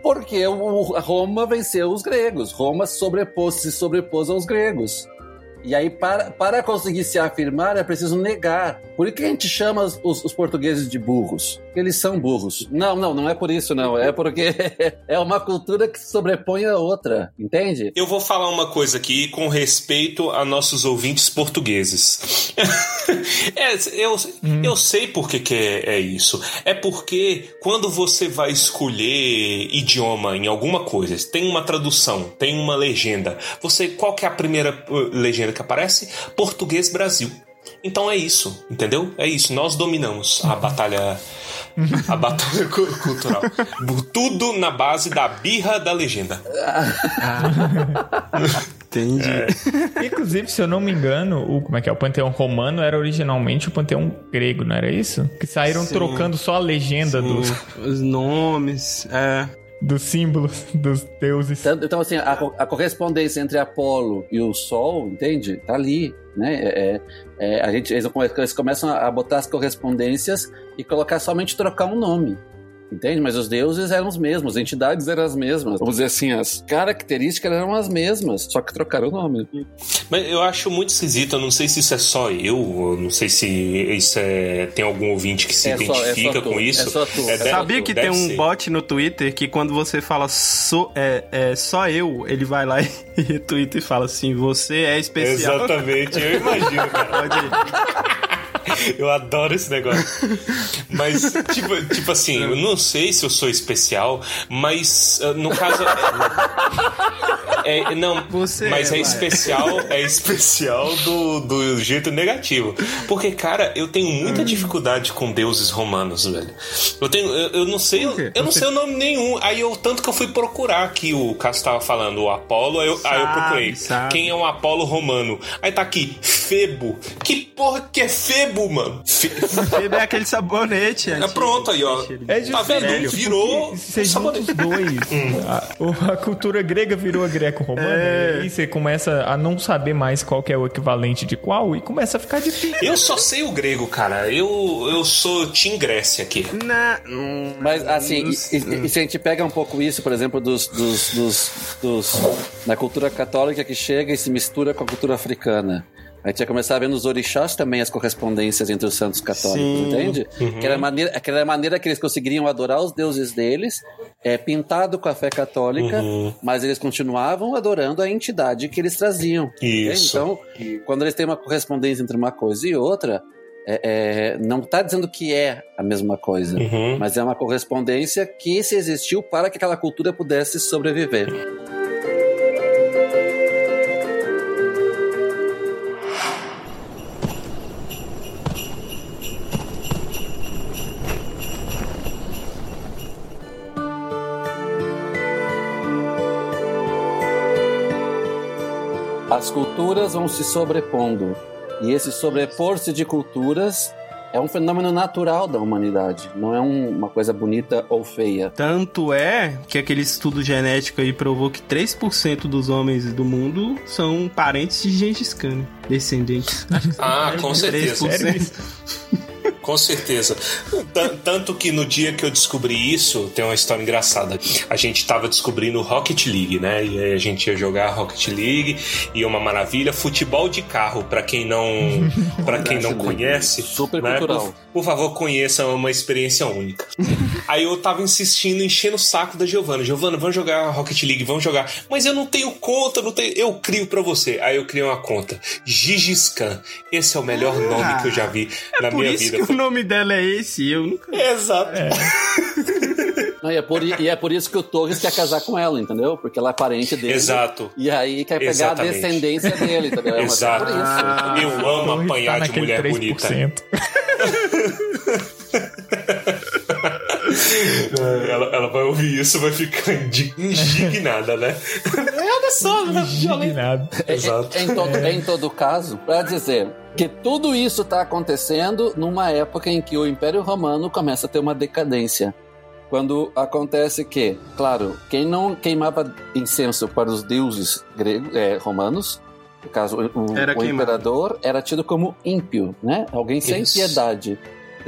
Porque o, a Roma venceu os gregos. Roma sobrepôs, se sobrepôs aos gregos. E aí, para, para conseguir se afirmar, é preciso negar. Por que a gente chama os, os- portugueses de burros? Porque eles são burros. Não, não, não é por isso, não. É porque <laughs> é uma cultura que se sobrepõe a outra, entende? Eu vou falar uma coisa aqui com respeito a nossos ouvintes portugueses. <laughs> É, eu, eu sei por que, que é, é isso. É porque quando você vai escolher idioma em alguma coisa, tem uma tradução, tem uma legenda. Você qual que é a primeira uh, legenda que aparece? Português Brasil. Então é isso, entendeu? É isso. Nós dominamos a batalha <laughs> a batalha cu- cultural. Tudo na base da birra da legenda. <laughs> entendi. Inclusive, se eu não me engano, o, como é que é? O Panteão Romano era originalmente o Panteão Grego, não era isso? Que saíram Sim. trocando só a legenda dos, Os nomes, é. Dos símbolos dos deuses. Então, assim, a, a correspondência entre Apolo e o Sol, entende? Tá ali, né? É, é- é, a gente, eles, eles começam a botar as correspondências e colocar somente trocar um nome. Entende? Mas os deuses eram os mesmos, as entidades eram as mesmas. Vamos dizer assim, as características eram as mesmas, só que trocaram o nome. Mas eu acho muito esquisito, eu não sei se isso é só eu, eu não sei se isso é. Tem algum ouvinte que se É só- é só identifica tu, com isso. é só tu. deve- Sabia que deve tem um ser. bot no Twitter que quando você fala so, é, é só eu, ele vai lá <laughs> e retweeta e fala assim: você é especial. Exatamente, eu imagino, cara. Pode ir. <laughs> Eu adoro esse negócio. Mas, tipo, tipo assim, eu não sei se eu sou especial, mas ah, no caso. É, não, Você mas é, é especial, é especial do, do jeito negativo. Porque, cara, eu tenho muita dificuldade com deuses romanos, velho. Eu tenho, eu, eu não sei, eu não Você- sei o nome nenhum. Aí eu tanto que eu fui procurar aqui o Cássio tava falando, o Apolo, aí eu, aí eu Sabe, procurei. sabe. Quem é um Apolo romano? Aí tá aqui, Febo. Que porra que é Febo, mano? Fe... Febo é aquele sabonete. É pronto aí, ó. É tá vendo? Virou. Você junta os dois. a, a, cultura grega virou a greco-romana. É. E você começa a não saber mais qual é o equivalente de qual e começa a ficar difícil. Eu só sei o grego, cara. Eu, eu sou Team Grécia aqui. Na... Mas assim, e, e, e, se a gente pega um pouco isso, por exemplo, dos, dos, dos, dos na cultura católica que chega e se mistura com a cultura africana. A gente ia começar a ver nos orixás também as correspondências entre os santos católicos, Sim. entende? Uhum. Que, era a maneira, aquela maneira que eles conseguiriam adorar os deuses deles, é, pintado com a fé católica, uhum. mas eles continuavam adorando a entidade que eles traziam. Isso. Então, quando eles têm uma correspondência entre uma coisa e outra, é, é, não está dizendo que é a mesma coisa, uhum. mas é uma correspondência que se existiu para que aquela cultura pudesse sobreviver. Culturas vão se sobrepondo. E esse sobrepor-se de culturas é um fenômeno natural da humanidade, não é um, uma coisa bonita ou feia. Tanto é que aquele estudo genético aí provou que 3% dos homens do mundo são parentes de Gengis Khan, descendentes. Ah, com certeza. <laughs> <laughs> 3%. Com certeza. Tanto que no dia que eu descobri isso, tem uma história engraçada. A gente tava descobrindo Rocket League, né? E aí a gente ia jogar Rocket League e uma maravilha, futebol de carro, para quem não <laughs> para quem não conhece, super né? cultural. Por, por, favor, conheça, é uma experiência única. <laughs> aí eu tava insistindo, enchendo o saco da Giovana. Giovana, vamos jogar Rocket League, vamos jogar. Mas eu não tenho conta, não tenho, eu crio para você. Aí eu criei uma conta. Gigiscan. Esse é o melhor ah, nome que eu já vi é na minha vida nome dela é esse, eu nunca. Exato. É. <laughs> Não, e, é por, e é por isso que o Torres quer casar com ela, entendeu? Porque ela é parente dele. Exato. E aí quer pegar Exatamente. a descendência dele, entendeu? É Exato. É ah, eu amo apanhar tá de mulher 3%. bonita. <laughs> <laughs> ela, ela vai ouvir isso vai ficar indignada, né? Olha só, indignada. Exato. Em, em, todo, em todo caso, para dizer que tudo isso está acontecendo numa época em que o Império Romano começa a ter uma decadência. Quando acontece que, claro, quem não queimava incenso para os deuses gregos, é, romanos, no caso o, o imperador, era tido como ímpio, né? Alguém sem isso. piedade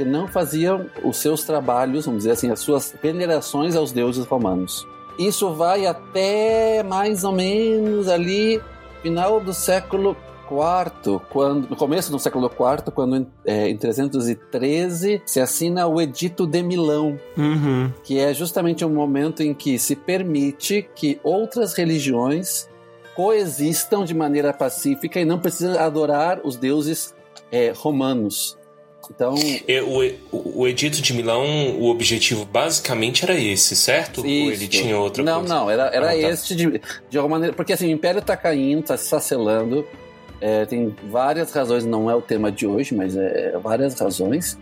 que não faziam os seus trabalhos, vamos dizer assim, as suas venerações aos deuses romanos. Isso vai até mais ou menos ali final do século IV, quando, no começo do século IV, quando é, em 313 se assina o Edito de Milão, uhum. que é justamente um momento em que se permite que outras religiões coexistam de maneira pacífica e não precisam adorar os deuses é, romanos. Então, o, o Edito de Milão, o objetivo basicamente era esse, certo? Isso. Ou ele tinha outra não, coisa? Não, não, era, era ah, tá. esse de, de alguma maneira. Porque assim, o Império está caindo, está se sacelando. É, tem várias razões, não é o tema de hoje, mas é, é várias razões.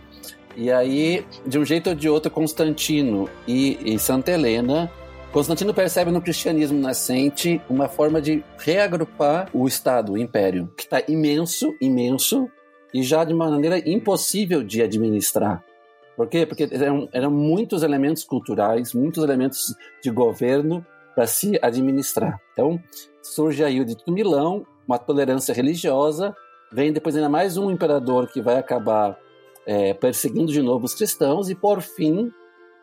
E aí, de um jeito ou de outro, Constantino e, e Santa Helena Constantino percebe no cristianismo nascente uma forma de reagrupar o Estado, o Império, que está imenso, imenso, e já de maneira impossível de administrar. Por quê? Porque eram, eram muitos elementos culturais, muitos elementos de governo para se administrar. Então, surge aí o Dito Milão, uma tolerância religiosa, vem depois ainda mais um imperador que vai acabar é, perseguindo de novo os cristãos, e por fim,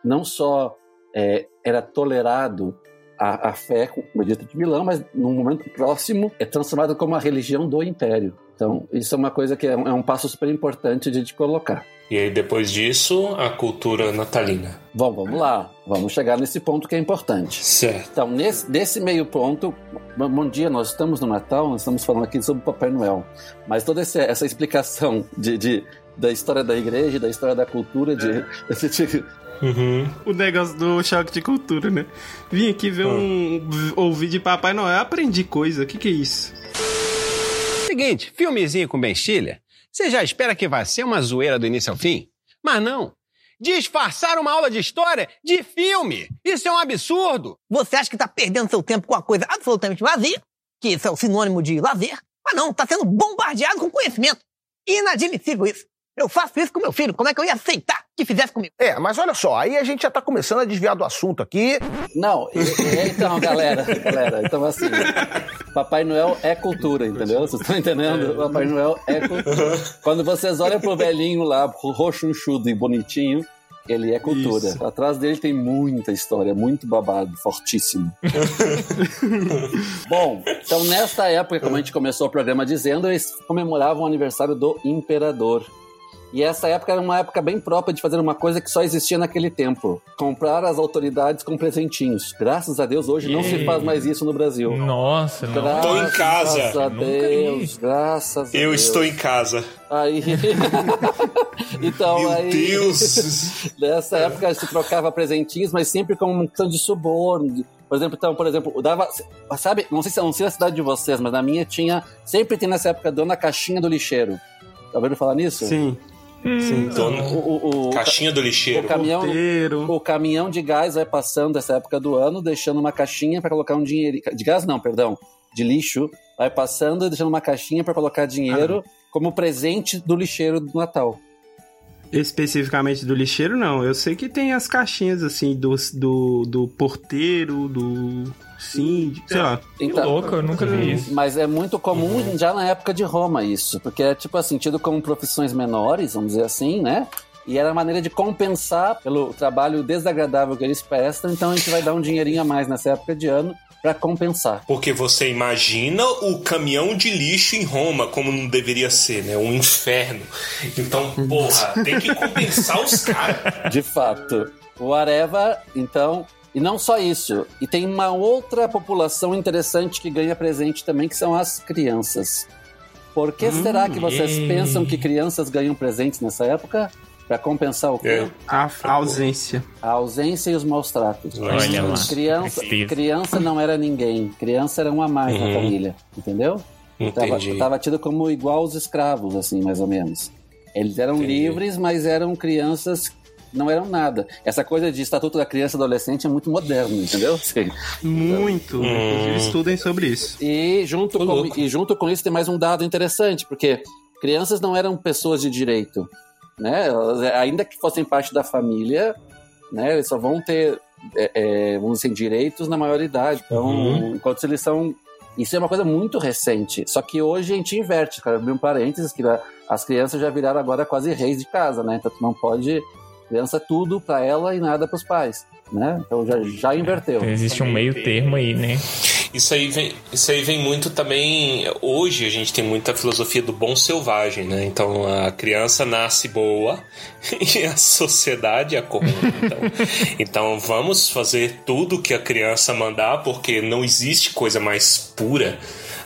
não só é, era tolerado a, a fé, o Edito de Milão, mas num momento próximo é transformado como a religião do império. Então, isso é uma coisa que é um, é um passo super importante de, de colocar. E aí, depois disso, a cultura natalina. Bom, vamos lá. Vamos chegar nesse ponto que é importante. Certo. Então, nesse, nesse meio ponto, bom dia, nós estamos no Natal, nós estamos falando aqui sobre o Papai Noel. Mas toda essa, essa explicação de, de, da história da igreja, da história da cultura, de, <laughs> de Uhum. O negócio do choque de cultura, né? Vim aqui ver um. ouvir de Papai Noel, aprendi coisa. O que, que é isso? Seguinte, filmezinho com Ben Stiller, você já espera que vai ser uma zoeira do início ao fim? Mas não. Disfarçar uma aula de história de filme! Isso é um absurdo! Você acha que está perdendo seu tempo com uma coisa absolutamente vazia? Que isso é o sinônimo de lazer? Ah, não, tá sendo bombardeado com conhecimento. Inadmissível isso. Eu faço isso com meu filho, como é que eu ia aceitar que fizesse comigo? É, mas olha só, aí a gente já tá começando a desviar do assunto aqui. Não, e- e- então, galera, galera, então assim, Papai Noel é cultura, entendeu? Vocês estão entendendo? Papai Noel é cultura. Quando vocês olham pro velhinho lá, roxunchudo e bonitinho, ele é cultura. Isso. Atrás dele tem muita história, muito babado, fortíssimo. Bom, então nesta época, como a gente começou o programa dizendo, eles comemoravam o aniversário do imperador. E essa época era uma época bem própria de fazer uma coisa que só existia naquele tempo: comprar as autoridades com presentinhos. Graças a Deus, hoje não se faz mais isso no Brasil. Nossa, não. Graças Tô em casa. a Nunca Deus, graças a Eu Deus. estou em casa. Aí. <laughs> então, Meu aí. Deus! <laughs> Nessa época se trocava presentinhos, mas sempre com uma questão de suborno. Por exemplo, então, por exemplo, dava. Sabe, não sei se não sei a cidade de vocês, mas na minha tinha. Sempre tem nessa época dona caixinha do lixeiro. Tá ouvindo falar nisso? Sim. Sim. Dona- O, o, o, Caixinha do o lixeiro. caminhão, Porteiro. o caminhão de gás vai passando essa época do ano, deixando uma caixinha para colocar um dinheiro. De gás não, perdão. De lixo. Vai passando e deixando uma caixinha para colocar dinheiro como presente do lixeiro do Natal. Especificamente do lixeiro, não. Eu sei que tem as caixinhas, assim, do, do, do porteiro, do síndico, sei lá. Que Então, louco, eu nunca vi isso. Mas é muito comum já na época de Roma isso, porque é tipo assim, tido como profissões menores, vamos dizer assim, né? E era a maneira de compensar pelo trabalho desagradável que eles prestam, então a gente vai dar um dinheirinho a mais nessa época de ano para compensar. Porque você imagina o caminhão de lixo em Roma, como não deveria ser, né? Um inferno. Então, porra, tem que compensar os caras. <laughs> De fato. O Areva, então. E não só isso. E tem uma outra população interessante que ganha presente também, que são as crianças. Por que será que vocês ei. pensam que crianças ganham presentes nessa época? Para compensar o quê? É. A a ausência. A ausência e os maus tratos. Olha lá. Criança, criança não era ninguém. Criança era um a mais na Uhum. família. Entendeu? Tava, Entendi. tava tido como igual os escravos, assim, mais ou menos. Eles eram Entendi. livres, mas eram crianças não eram nada. Essa coisa de estatuto da criança e adolescente é muito moderno, entendeu? Sim. <laughs> Muito. Inclusive, estudem sobre isso. E junto, Tô com, louco. e junto com isso tem mais um dado interessante, porque crianças não eram pessoas de direito, né? Elas, é, ainda que fossem parte da família, né? Eles só vão ter, é, é, vamos dizer, direitos na maioridade. Então, Uhum. enquanto eles são... Isso é uma coisa muito recente. Só que hoje a gente inverte, cara. Abrir um parênteses, que as crianças já viraram agora quase reis de casa, né? Então tu não pode... Criança é tudo pra ela e nada pros pais, né? Então já, já inverteu. Existe um meio termo aí, né? Isso aí, vem, isso aí vem muito também. Hoje a gente tem muita filosofia do bom selvagem, né? Então a criança nasce boa <laughs> e a sociedade a corrompe. Então, <laughs> então vamos fazer tudo que a criança mandar, porque não existe coisa mais pura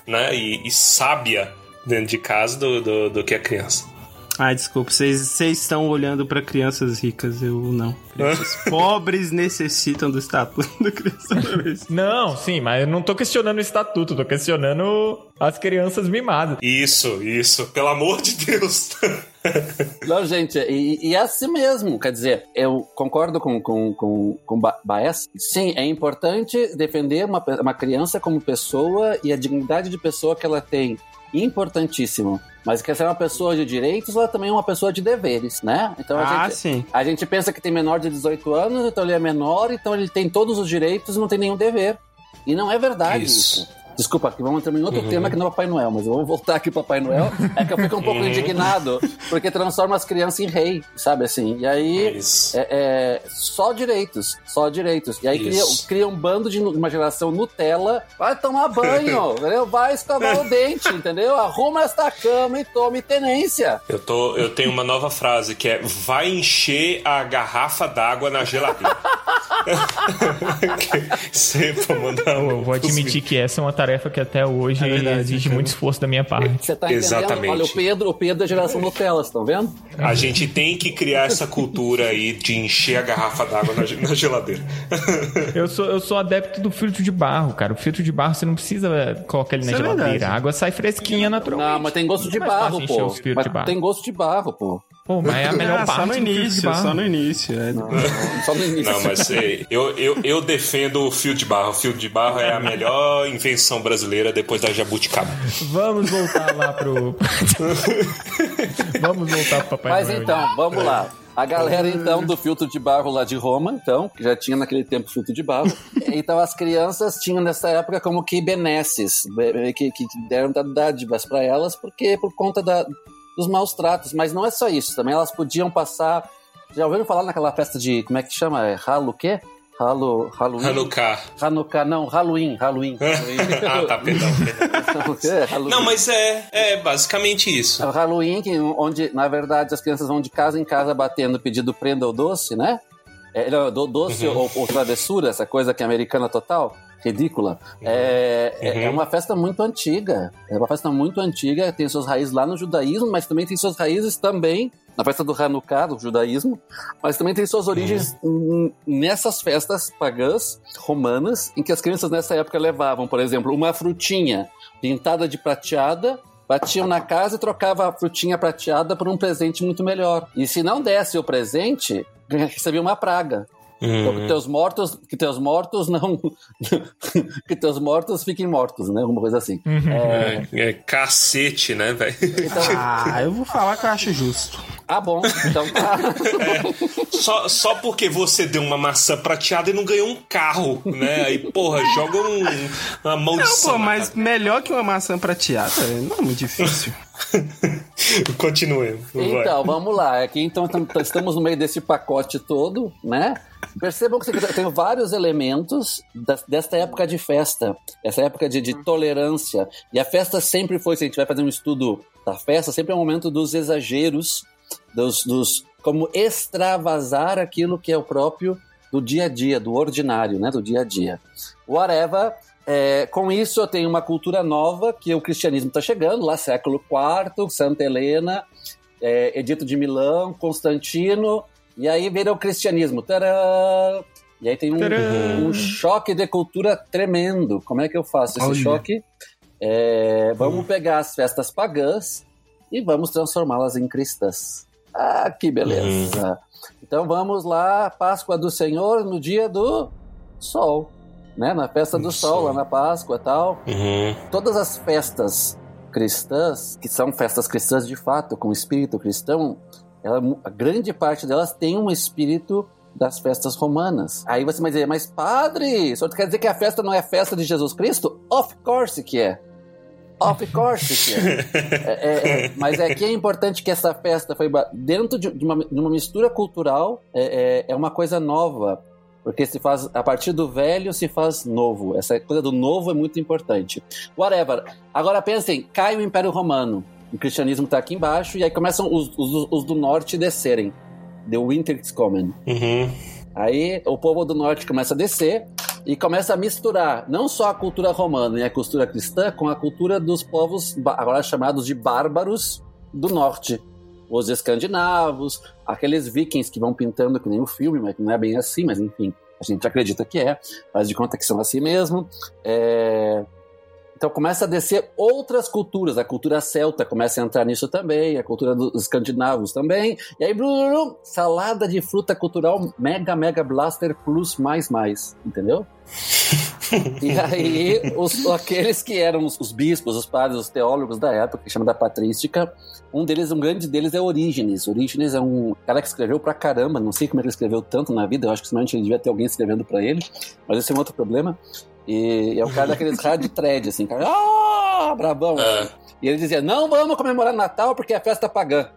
né? e, e sábia dentro de casa do, do, do que a criança. Ai, desculpa, vocês estão olhando pra crianças ricas, eu não. Crianças <laughs> pobres necessitam do estatuto da criança. Não, sim, mas eu não tô questionando o estatuto, tô questionando as crianças mimadas. Isso, isso, pelo amor de Deus. <laughs> Não, gente, e, e é assim mesmo. Quer dizer, eu concordo com, com, com, com Ba- Baez. Sim, é importante defender uma, uma criança como pessoa e a dignidade de pessoa que ela tem. Importantíssimo. Mas quer ser uma pessoa de direitos, ela também é uma pessoa de deveres, né? Então a Ah, gente. sim. A gente pensa que tem menor de 18 anos, então ele é menor, então ele tem todos os direitos e não tem nenhum dever. E não é verdade Isso. isso. Desculpa, aqui vamos entrar em outro Uhum. tema que não é Papai Noel, mas vamos voltar aqui para Papai Noel. <laughs> É que eu fico um pouco Uhum. indignado, porque transforma as crianças em rei, sabe assim? E aí Isso. é, é só direitos, só direitos. E aí cria, cria um bando de uma geração Nutella, vai tomar banho, <laughs> entendeu? Vai escovar o dente, entendeu? Arruma esta cama e tome tenência. Eu, tô, eu tenho uma nova frase que é: vai encher a garrafa d'água na geladeira. <laughs> Sempre mandar Eu um. vou admitir que essa é uma tarefa que até hoje É verdade, exige cara. muito esforço da minha parte. Você tá entendendo? Exatamente. Olha, o Pedro, o Pedro é geração Nutella, estão vendo? A gente tem que criar essa cultura aí de encher a garrafa d'água na, na geladeira. <laughs> Eu sou, eu sou adepto do filtro de barro, cara. O filtro de barro você não precisa colocar ele na Isso é geladeira. verdade. A água sai fresquinha naturalmente. Não, mas tem gosto de É barro, pô. Mas de barro. tem gosto de barro, pô. Pô, mas é a melhor Ah, parte só no início, só no início. é. Não, não, só no início. Não, mas é, eu, eu, eu defendo o fio de barro. O fio de barro é a melhor invenção brasileira depois da jabuticaba. Vamos voltar lá pro. <laughs> Vamos voltar pro Papai Mas Noel. então, vamos lá. A galera, então, do filtro de barro lá de Roma, então, que já tinha naquele tempo filtro de barro. <laughs> Então, as crianças tinham nessa época como que benesses, be- que, que deram dádivas para elas, porque por conta da, dos maus tratos. Mas não é só isso, também elas podiam passar. Já ouviram falar naquela festa de. Como é que chama? É Halo quê? Halo, Halloween? Hanukkah. Hanukkah, não, Halloween, Halloween. Halloween. <laughs> ah, tá, perdão. perdão. <laughs> Halloween. Não, mas é, é basicamente isso. É o Halloween, onde, na verdade, as crianças vão de casa em casa batendo pedido prenda ou doce, né? É, do, doce Uhum. ou, ou travessura, essa coisa que é americana total, ridícula. É, é- Uhum. é uma festa muito antiga. É uma festa muito antiga, tem suas raízes lá no judaísmo, mas também tem suas raízes também na festa do Hanukkah, do judaísmo, mas também tem suas origens Uhum. hum, nessas festas pagãs romanas, em que as crianças nessa época levavam, por exemplo, uma frutinha pintada de prateada, batiam na casa e trocavam a frutinha prateada por um presente muito melhor. E se não desse o presente, <laughs> recebia uma praga. Então, que teus mortos, que teus mortos não, <laughs> que teus mortos fiquem mortos, né? Alguma coisa assim. É, É, é cacete, né, velho? então, Ah, eu vou falar que eu acho justo. ah, bom. Então tá. <laughs> Só, só porque você deu uma maçã prateada e não ganhou um carro, né? Aí, porra, joga um, uma Não, maldição. pô, mas melhor que uma maçã prateada, não é muito difícil. <laughs> Continue. vai. Então, vamos lá. Aqui então tam- estamos no meio desse pacote todo, né? Percebam que eu tenho vários elementos desta época de festa, essa época de, de tolerância. E a festa sempre foi, se a gente vai fazer um estudo da festa, sempre é um momento dos exageros, dos, dos como extravasar aquilo que é o próprio do dia a dia, do ordinário, né? Do dia a dia. Whatever. É, com isso, eu tenho uma cultura nova que o cristianismo está chegando, lá século IV, Santa Helena, é, Edito de Milão, Constantino, e aí vira o cristianismo. Tadã! E aí tem um, um choque de cultura tremendo. Como é que eu faço esse Olha. choque? É, vamos pegar as festas pagãs e vamos transformá-las em cristãs. Ah, que beleza! Então vamos lá, Páscoa do Senhor no dia do Sol, né? Na festa do Sol, Sol. lá na Páscoa e tal Uhum. todas as festas cristãs, que são festas cristãs de fato, com espírito cristão, ela, a grande parte delas tem um espírito das festas romanas. Aí você vai dizer, mas padre, só quer dizer que a festa não é festa de Jesus Cristo? Of course que é. Of course que é. <laughs> É, é, é, mas é que é importante que essa festa foi dentro de de uma, de uma mistura cultural, é, é, é uma coisa nova. Porque se faz, a partir do velho se faz novo. Essa coisa do novo é muito importante. Whatever. Agora pensem, cai o Império Romano. O cristianismo está aqui embaixo e aí começam os, os, os do norte descerem. The winter is coming. Uhum. Aí o povo do norte começa a descer e começa a misturar não só a cultura romana e a cultura cristã com a cultura dos povos agora chamados de bárbaros do norte. Os escandinavos, aqueles vikings que vão pintando que nem o filme, mas não é bem assim, mas enfim, a gente acredita que é, faz de conta que são assim mesmo. É, Então começa a descer outras culturas, a cultura celta começa a entrar nisso também, a cultura dos escandinavos também, e aí, blu, blu, blu, salada de fruta cultural mega, mega blaster plus mais mais, entendeu? e <laughs> aí, os, aqueles que eram os, os bispos, os padres, os teólogos da época, que chama da patrística, um deles, um grande deles é Orígenes. Orígenes é um cara que escreveu pra caramba, não sei como ele escreveu tanto na vida, eu acho que simplesmente ele devia ter alguém escrevendo pra ele, mas esse é um outro problema. E é o cara daqueles <laughs> rádio thread, assim, cara, ah, brabão. É. E ele dizia: não vamos comemorar Natal porque é festa pagã.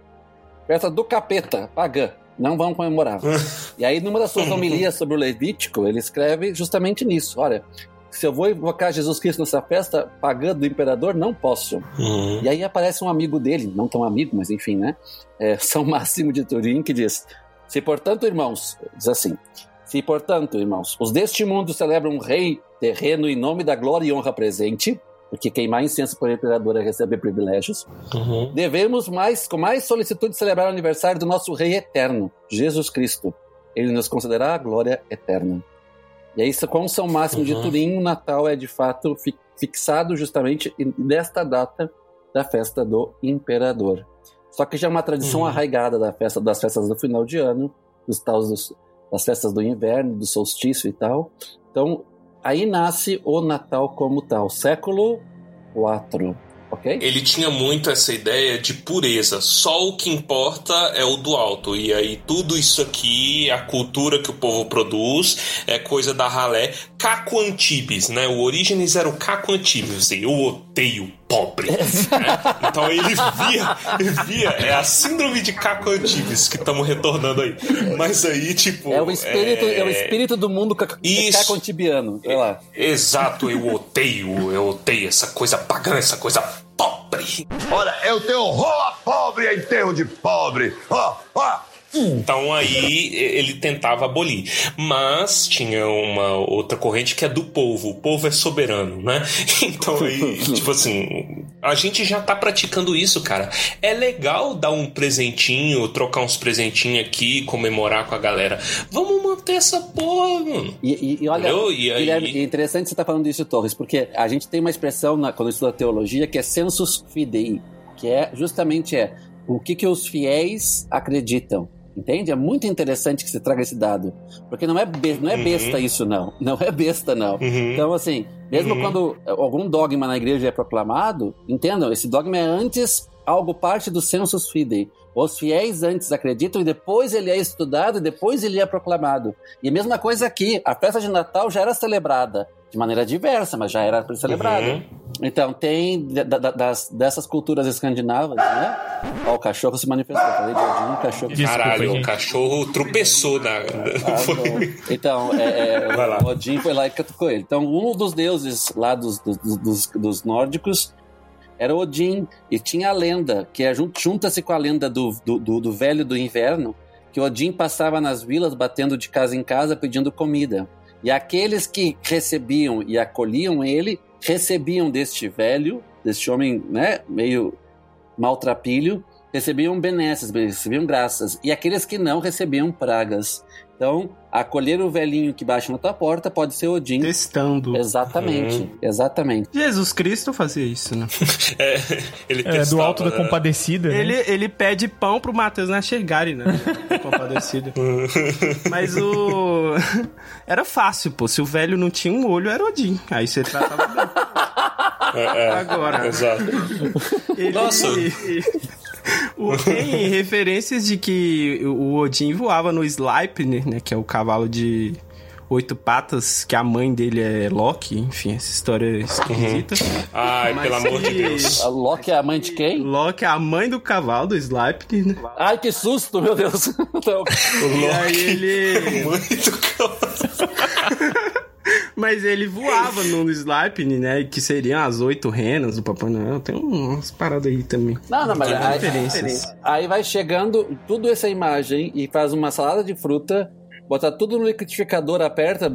Festa do capeta, pagã. Não vamos comemorar. <laughs> e aí, numa das suas homilias sobre o Levítico, ele escreve justamente nisso: olha, se eu vou invocar Jesus Cristo nessa festa pagã do imperador, não posso. Uhum. E aí aparece um amigo dele, não tão amigo, mas enfim, né? É, São Máximo de Turim, que diz: Se portanto, irmãos, diz assim: Se portanto, irmãos, os deste mundo celebram um rei terreno em nome da glória e honra presente, porque queimar incenso o imperador é receber privilégios, Uhum. devemos mais, com mais solicitude celebrar o aniversário do nosso rei eterno, Jesus Cristo. Ele nos concederá a glória eterna. E é isso, com São Máximo de Uhum. Turim, o Natal é de fato fi- fixado justamente nesta data da festa do imperador. Só que já é uma tradição Uhum. arraigada da festa, das festas do final de ano, dos tals dos- das festas do inverno, do solstício e tal. Então, aí nasce o Natal como tal, século IV, ok? Ele tinha muito essa ideia de pureza. Só o que importa é o do alto. E aí tudo isso aqui, a cultura que o povo produz, é coisa da ralé. Caco Antibes, né? O Orígenes era o Caco Antibes. Eu odeio pobre. né? Então ele via, ele via, é a síndrome de Caco Antibes que estamos retornando aí. Mas aí, tipo. É o espírito, é... é o espírito do mundo ca- Isso. cacontibiano. Sei lá. Exato, eu odeio, eu odeio essa coisa pagã, essa coisa pobre. Olha, eu tenho horror a pobre, a enterro de pobre. Ó, ó. Então aí ele tentava abolir. Mas tinha uma outra corrente que é do povo. O povo é soberano, né? <laughs> Então aí, tipo assim, a gente já tá praticando isso, cara. É legal dar um presentinho, trocar uns presentinhos aqui, comemorar com a galera. Vamos manter essa porra, mano. E, e- e olha? E aí- Guilherme, é interessante você estar falando disso, Torres, porque a gente tem uma expressão na, quando estuda teologia que é sensus fidei, que é justamente é o que, que os fiéis acreditam. Entende? É muito interessante que você traga esse dado. Porque não é, be- não é Uhum. besta isso, não. <laughs> Não é besta, não. Uhum. Então, assim, mesmo Uhum. quando algum dogma na igreja é proclamado, entendam, esse dogma é antes algo parte do sensus fidei. Os fiéis antes acreditam e depois ele é estudado e depois ele é proclamado. E a mesma coisa aqui, a festa de Natal já era celebrada de maneira diversa, mas já era celebrada. Uhum. Então tem da- da- das, dessas culturas escandinavas, né? Ó, o cachorro se manifestou. Falei de Odin, o cachorro. Desculpa, Caralho, o gente. cachorro tropeçou na. Ah. <laughs> Então, é, é, o Odin foi lá e catucou ele. Então, um dos deuses lá dos, dos, dos, dos nórdicos era Odin. E tinha a lenda, que é, jun- junta-se com a lenda do, do, do, do velho do inverno, que Odin passava nas vilas batendo de casa em casa pedindo comida. E aqueles que recebiam e acolhiam ele, recebiam deste velho, deste homem né, meio maltrapilho, recebiam benesses, recebiam graças. E aqueles que não recebiam pragas. Então, acolher o velhinho que baixa na tua porta pode ser Odin. Testando. Exatamente, Uhum. exatamente. Jesus Cristo fazia isso, né? <laughs> É, ele É, do alto da né? compadecida. né? Ele, ele pede pão pro Matheus não enxergarem, né? <laughs> Compadecido. <laughs> Mas o. Era fácil, pô. Se o velho não tinha um olho, era Odin. Aí você tratava bem. É, é, Agora. Exato. Ele, Nossa. O, <laughs> tem referências de que o Odin voava no Sleipnir, né? Que é o cavalo de oito patas, que a mãe dele é Loki. Enfim, essa história é esquisita. Ai, Mas pelo amor de Deus. A Loki é a mãe de quem? Loki é a mãe do cavalo, do Sleipnir, né? Ai, que susto, meu Deus. <laughs> Então, E aí ele... Muito <laughs> Mas ele voava no Sleipnir, né? Que seriam as oito renas do Papai Noel. Tem umas paradas aí também. não, não, mas aí, referências. aí vai chegando tudo essa imagem e faz uma salada de fruta, bota tudo no liquidificador, aperta.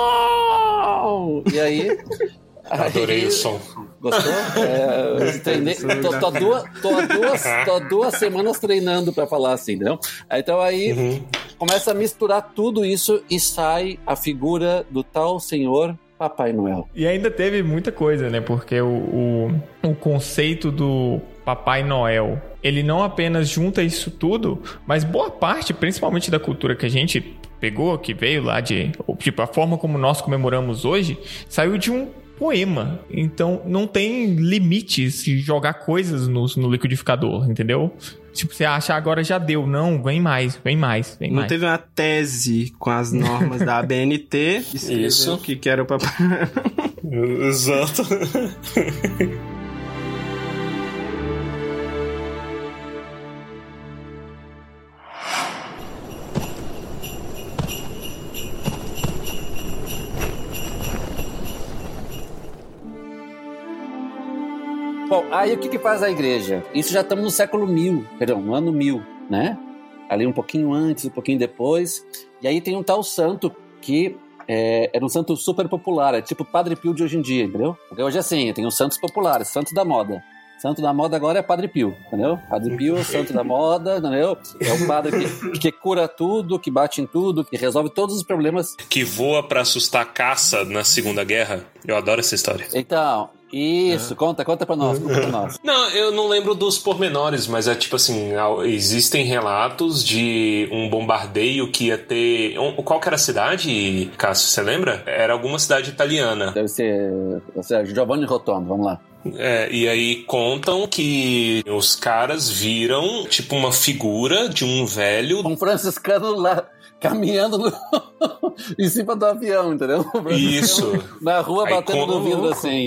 uau! E aí. <laughs> Adorei aí- o som. Gostou? É, treinei, tô, tô, há duas, tô, duas, tô duas semanas treinando pra falar assim, entendeu? Então aí Uhum. Começa a misturar tudo isso e sai a figura do tal senhor Papai Noel. E ainda teve muita coisa, né? Porque o, o, o conceito do Papai Noel, ele não apenas junta isso tudo, mas boa parte, principalmente da cultura que a gente pegou, que veio lá de. Tipo, a forma como nós comemoramos hoje, saiu de um poema. Então não tem limites de jogar coisas no, no liquidificador, entendeu? Tipo, você acha agora já deu. Não, vem mais, vem mais, vem Não mais. teve uma tese com as normas da ABNT. <laughs> Isso. O que, que era o Papai <laughs> Exato. <laughs> Bom, aí o que, que faz a igreja? Isso já estamos no século mil, perdão, no ano mil, né? Ali um pouquinho antes, um pouquinho depois. E aí tem um tal santo que é, era um santo super popular, é tipo Padre Pio de hoje em dia, entendeu? Porque hoje é assim, tem os santos populares, santos da moda. Santo da moda agora é Padre Pio, entendeu? Padre Pio, <laughs> santo da moda, entendeu? É o padre que, que cura tudo, que bate em tudo, que resolve todos os problemas. Que voa pra assustar a caça na Segunda Guerra. Eu adoro essa história. Então, Isso, conta, conta pra nós, conta pra nós. Não, eu não lembro dos pormenores, mas é tipo assim, existem relatos de um bombardeio que ia ter. um- Qual que era a cidade, Cássio? Você lembra? Era alguma cidade italiana. Deve ser, deve ser Giovanni Rotondo, vamos lá. É, e aí contam que os caras viram tipo uma figura de um velho. Um franciscano lá caminhando no- <laughs> em cima do avião, entendeu? Isso. Na rua Aí batendo no vidro assim.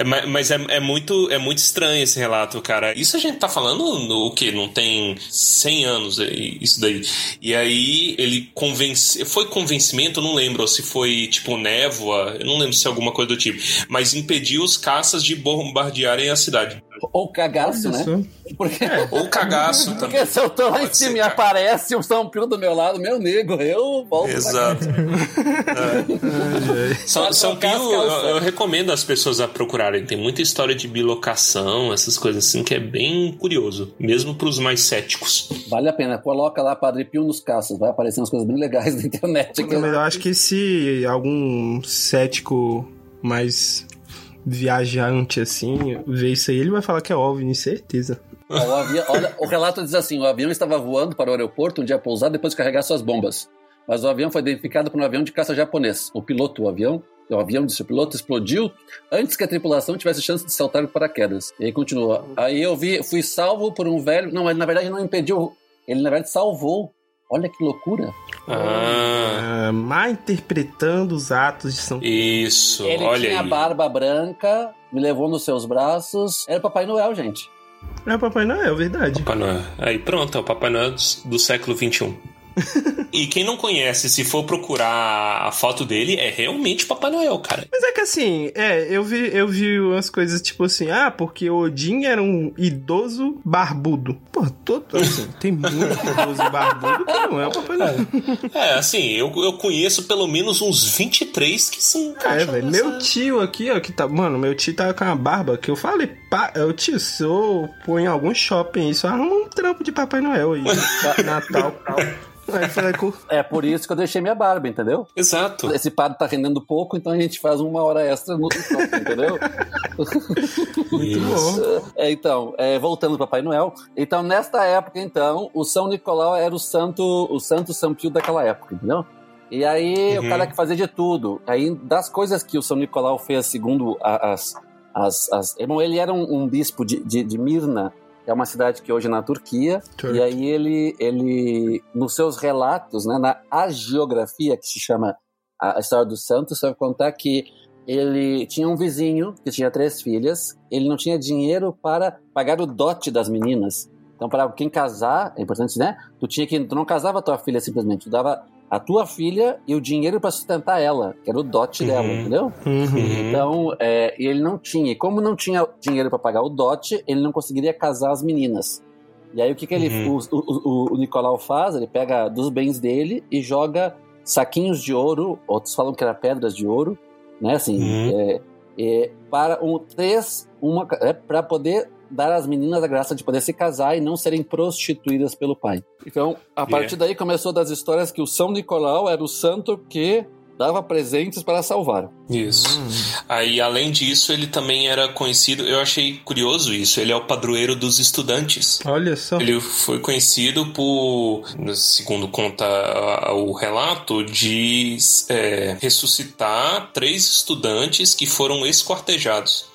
É, ma- mas é, é muito, é muito estranho esse relato, cara. Isso a gente tá falando no o quê? Não tem 100 anos é, isso daí. E aí ele convence, foi convencimento, não lembro se foi tipo névoa, eu não lembro se é alguma coisa do tipo, mas impediu os caças de bombardearem a cidade. Ou cagaço, né? Porque, Ou cagaço <laughs> também. porque se eu tô lá em cima e aparece um São Pio do meu lado, meu nego, eu volto pra Exato. É. São, São Pio, eu, eu recomendo as pessoas a Tem muita história de bilocação, essas coisas assim, que é bem curioso, mesmo pros mais céticos. Vale a pena, coloca lá Padre Pio nos caças, vai aparecer umas coisas bem legais <laughs> na internet. Aqui. Eu acho que se algum cético mais viajante assim ver isso aí, ele vai falar que é OVNI, certeza. Ó, o avião- olha, o relato diz assim: o avião estava voando para o aeroporto um dia pousar depois de carregar suas bombas. Mas o avião foi identificado por um avião de caça japonês. O piloto, o avião, o avião disse o piloto explodiu antes que a tripulação tivesse chance de saltar de paraquedas. E aí continua. Aí eu vi, fui salvo por um velho. Não, ele na verdade não impediu. Ele na verdade salvou. Olha que loucura. Ah, Ah, má interpretando os atos de São isso, Ele olha tinha aí. barba branca, me levou nos seus braços. Era o Papai Noel, gente. É o Papai Noel, verdade. Papai Noel. Aí pronto, é o Papai Noel do, do século XXI. <laughs> e quem não conhece, se for procurar a foto dele, é realmente Papai Noel, cara. Mas é que assim, é, eu vi, eu vi umas coisas tipo assim, ah, porque Odin era um idoso barbudo. Pô, todo assim, <laughs> tem muito idoso barbudo que não é o Papai Noel. É, assim, eu, eu conheço pelo menos uns 23 que são. É, velho. Meu tio aqui, ó, que tá. Mano, meu tio tava com uma barba que eu falei, pá, eu tio, se eu pôr em algum shopping isso, arruma um trampo de Papai Noel aí. <laughs> Natal. Falei, com. É por isso que eu deixei minha barba, entendeu? Exato. Esse padre tá rendendo pouco, então a gente faz uma hora extra no shopping, entendeu? <laughs> Muito bom. É, então, é, voltando para Papai Noel. Então, nesta época, então, o São Nicolau era o santo, o santo São Pio daquela época, entendeu? E aí, Uhum. o cara que fazia de tudo. Aí, das coisas que o São Nicolau fez, segundo as. as, as Bom, ele era um, um bispo de, de, de Mirna, é uma cidade que hoje é na Turquia. E aí, ele, ele, nos seus relatos, né, na agiografia, que se chama a a história dos santos, vai contar que ele tinha um vizinho que tinha três filhas, ele não tinha dinheiro para pagar o dote das meninas. Então, para quem casar, é importante, né? Tu tinha que tu não casava tua filha simplesmente, tu dava a tua filha e o dinheiro para sustentar ela, que era o dote dela, Uhum. entendeu? Uhum. Então, é, e ele não tinha. E como não tinha dinheiro para pagar o dote, ele não conseguiria casar as meninas. E aí o que, que ele, Uhum. o, o, o Nicolau faz? Ele pega dos bens dele e joga saquinhos de ouro, outros falam que era pedras de ouro, né? Assim, Uhum. é, é, para um três, uma é, para poder dar às meninas a graça de poder se casar e não serem prostituídas pelo pai. Então, a partir daí começou das histórias que o São Nicolau era o santo que dava presentes para salvar. Isso. Aí, além disso, ele também era conhecido. Eu achei curioso isso. Ele é o padroeiro dos estudantes. Olha só. Ele foi conhecido por, segundo conta o relato, de é, ressuscitar três estudantes que foram esquartejados.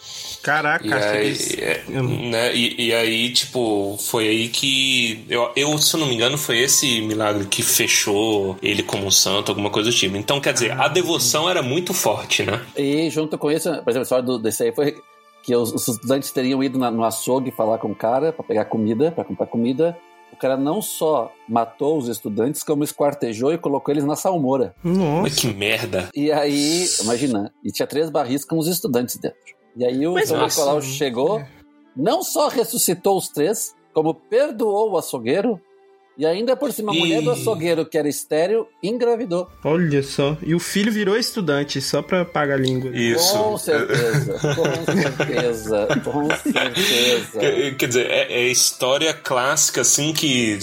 Caraca, E acho que aí, é, né, e, e aí, tipo, foi aí que. Eu, eu, se eu não me engano, foi esse milagre que fechou ele como um santo, alguma coisa do tipo. Então, quer dizer, a devoção era muito forte, né? E junto com isso, por exemplo, a história do, desse aí foi que os, os estudantes teriam ido na- no açougue falar com o cara para pegar comida, para comprar comida. O cara não só matou os estudantes, como esquartejou e colocou eles na salmoura. Mas Nossa. que merda. E aí, imagina, e tinha três barris com os estudantes dentro. E aí o Mas, São. Nicolau chegou, não só ressuscitou os três, como perdoou o açougueiro E ainda por cima, a E- mulher do açougueiro, que era estéreo, engravidou. Olha só. E o filho virou estudante só pra pagar a língua. Isso. Com certeza, <laughs> com certeza, com certeza. Quer, quer dizer, é, é história clássica, assim, que,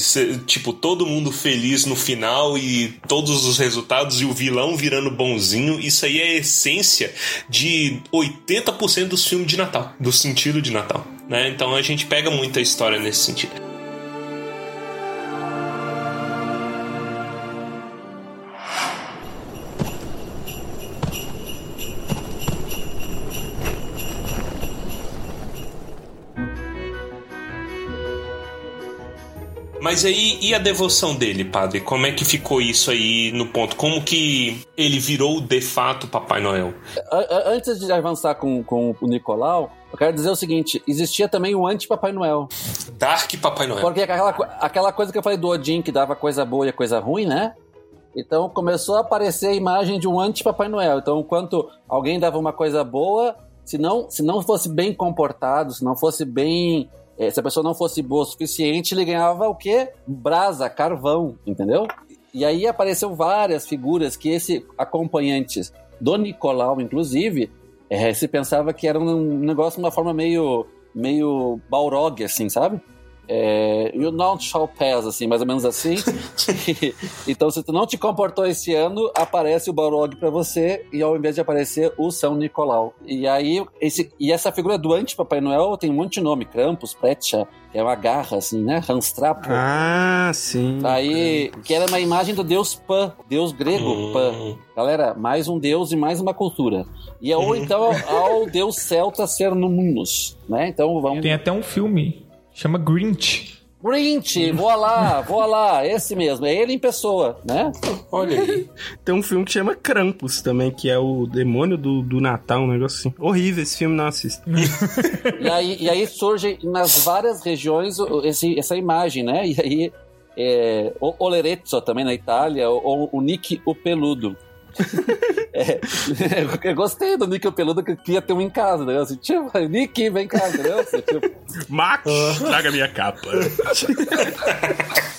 tipo, todo mundo feliz no final e todos os resultados e o vilão virando bonzinho. Isso aí é a essência de 80% dos filmes de Natal, do sentido de Natal, né? Então a gente pega muita história nesse sentido. Mas aí, e a devoção dele, padre? Como é que ficou isso aí no ponto? Como que ele virou de fato Papai Noel? Antes de avançar com, com o Nicolau, eu quero dizer o seguinte: existia também o anti-Papai Noel. Dark Papai Noel. Porque aquela, aquela coisa que eu falei do Odin, que dava coisa boa e coisa ruim, né? Então começou a aparecer a imagem de um anti-Papai Noel. Então, enquanto alguém dava uma coisa boa, se não, se não fosse bem comportado, se não fosse bem. Eh, se a pessoa não fosse boa o suficiente, ele ganhava o quê? Brasa, carvão, entendeu? E aí apareceu várias figuras que esse acompanhantes do Nicolau, inclusive, eh, se pensava que era um negócio de uma forma meio, meio Balrog, assim, sabe? É, you not shall pass, assim, mais ou menos assim. <laughs> então, se tu não te comportou esse ano, aparece o Balrog pra você e ao invés de aparecer o São Nicolau. E aí, esse, e essa figura do anti-Papai Noel tem um monte de nome: Krampus, Pretcha, que é uma garra, assim, né? Hanstrapo. Ah, sim. Aí, que era uma imagem do deus Pan, deus grego Hum. Pan. Galera, mais um deus e mais uma cultura. E ou então ao <laughs> deus celta Cernunnos, né? Então vamos. Tem até um filme, chama Grinch. Grinch, voa lá, voa lá, esse mesmo, é ele em pessoa, né? Olha aí. <laughs> Tem um filme que chama Krampus também, que é o demônio do, do Natal, um negócio assim. Horrível esse filme, não assista. E aí, e aí surge nas várias regiões esse- essa imagem, né? E aí é, o Olerezzo também na Itália, o, o Nick o Peludo. <laughs> É, eu gostei do Nick Peludo que eu queria ter um em casa, né? Assim, tipo, Nick, vem cá, entendeu? Assim, tipo, Max, traga minha capa. <laughs>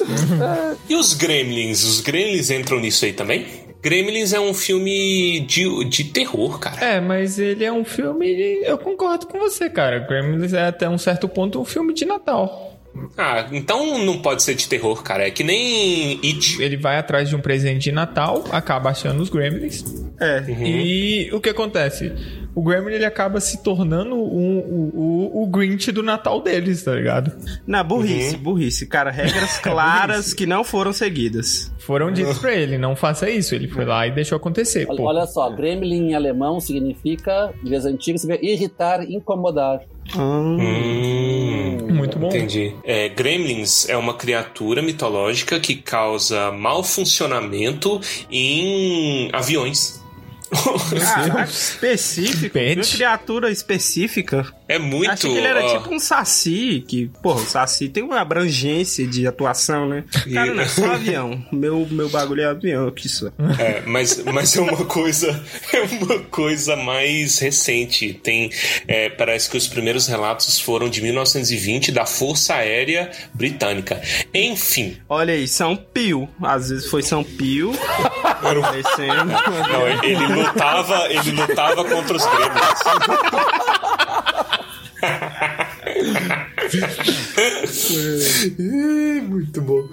E os Gremlins? Os Gremlins entram nisso aí também? Gremlins é um filme de, de terror, cara. É, mas ele é um filme. Eu concordo com você, cara. Gremlins é até um certo ponto um filme de Natal. Ah, então não pode ser de terror, cara. É que nem It. Ele vai atrás de um presente de Natal, acaba achando os Gremlins. É. E o que acontece? O Gremlin ele acaba se tornando um- o, o, o Grinch do Natal deles, tá ligado? Na burrice, burrice. Cara, regras <laughs> claras que não foram seguidas. Foram ditos pra ele, não faça isso. Ele foi lá e deixou acontecer. olha, Pô, olha só, Gremlin em alemão significa, em vez antigas, significa irritar, incomodar. Hum, Muito bom. Entendi. É, Gremlins é uma criatura mitológica que causa mau funcionamento em aviões. Caraca, específico. Depende. Uma criatura específica. É muito. Achei que ele era ó, tipo um saci, que, porra, o saci tem uma abrangência de atuação, né? Cara, não é só <laughs> avião. Meu, meu bagulho é avião, aqui só. É, mas, mas é uma coisa <laughs> é uma coisa mais recente. Tem é, parece que os primeiros relatos foram de 1920 da Força Aérea Britânica. Enfim, Olha aí, São Pio. Às vezes foi São Pio. Descendo. não, ele lutava ele lutava contra os gremlins. Muito bom.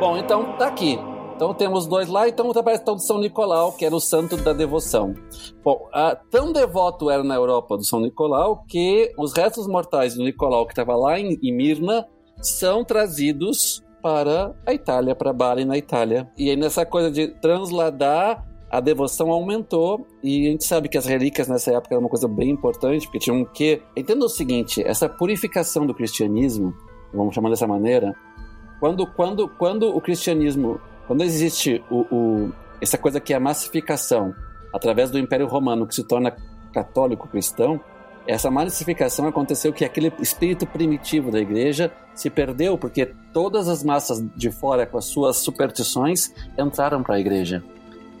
Bom, então tá aqui. Então temos dois lá, então aparece então de São Nicolau, que era o santo da devoção. Bom, tão devoto era na Europa do São Nicolau que os restos mortais do Nicolau que estava lá em, em Mirna são trazidos para a Itália, para Bari na Itália. E aí nessa coisa de transladar a devoção aumentou e a gente sabe que as relíquias nessa época era uma coisa bem importante, porque tinham que... Entenda o seguinte, essa purificação do cristianismo, vamos chamar dessa maneira, quando, quando, quando o cristianismo, quando existe o, o- essa coisa que é a massificação através do Império Romano que se torna católico cristão, essa massificação aconteceu que aquele espírito primitivo da igreja se perdeu porque todas as massas de fora com as suas superstições entraram para a igreja.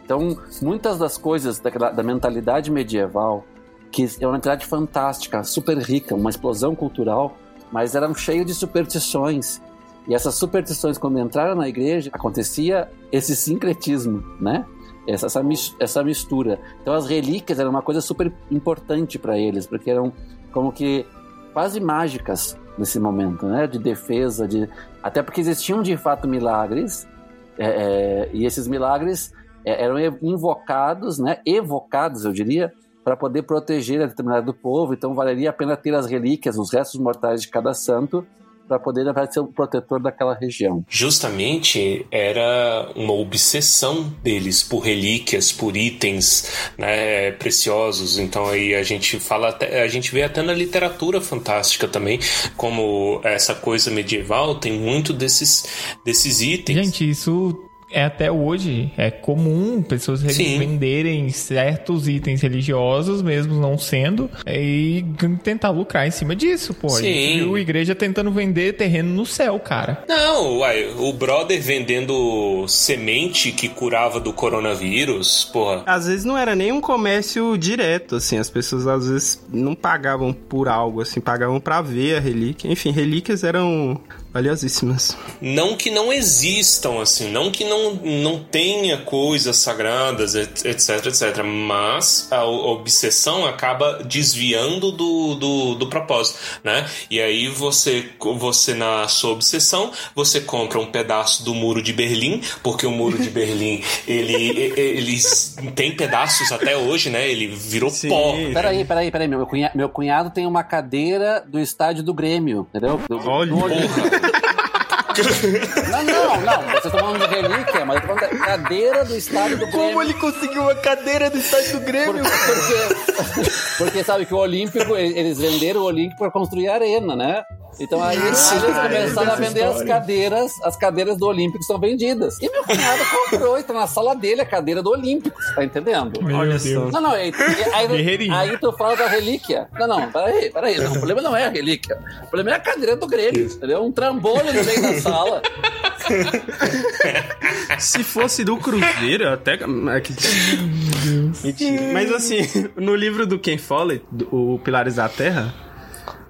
Então, muitas das coisas daquela, da mentalidade medieval, que é uma mentalidade fantástica, super rica, uma explosão cultural, mas eram cheios de superstições. E essas superstições, quando entraram na igreja, acontecia esse sincretismo, né? Essa, essa, essa mistura. Então, as relíquias eram uma coisa super importante para eles, porque eram como que quase mágicas nesse momento, né? De defesa, de até porque existiam de fato milagres é, é, e esses milagres é, eram invocados, né? Evocados, eu diria, para poder proteger a determinado povo. Então, valeria a pena ter as relíquias, os restos mortais de cada santo, para poder na verdade, ser o protetor daquela região. Justamente era uma obsessão deles por relíquias, por itens né, preciosos. Então aí a gente fala, até, a gente vê até na literatura fantástica também como essa coisa medieval tem muito desses desses itens. Gente, isso é até hoje. É comum pessoas Sim. venderem certos itens religiosos, mesmo não sendo, e tentar lucrar em cima disso, pô. A gente Sim. viu a igreja tentando vender terreno no céu, cara. Não, uai, o brother vendendo semente que curava do coronavírus, porra. Às vezes não era nem um comércio direto, assim, as pessoas às vezes não pagavam por algo, assim, pagavam pra ver a relíquia. Enfim, relíquias eram valiosíssimas. Não que não existam, assim, não que não, não tenha coisas sagradas, et- etc, etc. Mas a, obsessão acaba desviando do, do, do propósito, né? E aí você, você, na sua obsessão, você compra um pedaço do muro de Berlim, porque o muro de <laughs> Berlim, ele, ele tem pedaços até hoje, né? Ele virou pó. Peraí, peraí, peraí. Meu cunhado, meu cunhado tem uma cadeira do estádio do Grêmio, entendeu? Do, Olha, do Olímpico. Não, não, não. Vocês estão falando de relíquia, mas eu tô falando da cadeira do estádio do Grêmio. conseguiu uma cadeira do estádio do Grêmio? Porque, porque sabe que o Olímpico, eles venderam o Olímpico para construir a arena, né? Então aí, aí eles começaram a vender as cadeiras, as cadeiras do Olímpico são vendidas. E meu cunhado comprou, e tá na sala dele a cadeira do Olímpico, você tá entendendo? Meu Olha Deus. só. Não, não, aí, aí, aí tu fala da relíquia. Não, não, peraí, peraí. Não, o problema não é a relíquia. O problema é a cadeira do Grêmio, entendeu? Um trambolho no meio da sala. <laughs> Se fosse do Cruzeiro, eu até. Mentira. Mas assim, no livro do Ken Follett, o Pilares da Terra,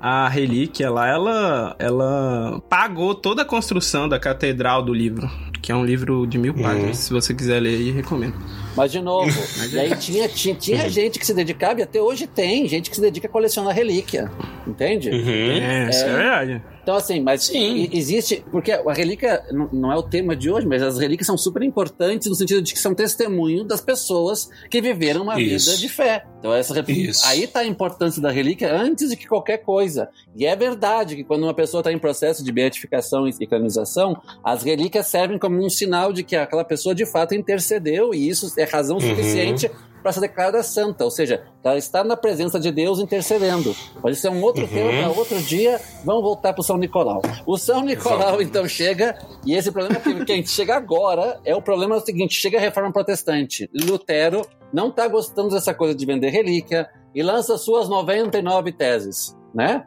a relíquia lá, ela, ela pagou toda a construção da catedral do livro. Que é um livro de mil páginas. Se você quiser ler aí, recomendo. Mas, de novo, <laughs> e aí tinha, tinha, tinha gente que se dedicava, e até hoje tem gente que se dedica a colecionar relíquia. Entende? É, isso é verdade. Então, assim, mas e- existe. Porque a relíquia não- é o tema de hoje, mas as relíquias são super importantes no sentido de que são testemunho das pessoas que viveram uma Isso. vida de fé. Então, essa, Isso. aí tá a importância da relíquia antes de que qualquer coisa. E é verdade que quando uma pessoa está em processo de beatificação e canonização, as relíquias servem como um sinal de que aquela pessoa de fato intercedeu, e isso é razão Uhum. suficiente para ser declarada santa, ou seja, ela está na presença de Deus intercedendo. Mas isso é um outro Uhum. tema para outro dia. Vamos voltar para o São Nicolau. O São Nicolau então chega e esse problema que, que a gente chega agora é o problema do seguinte: chega a Reforma Protestante. Lutero não está gostando dessa coisa de vender relíquia e lança suas 99 teses, né?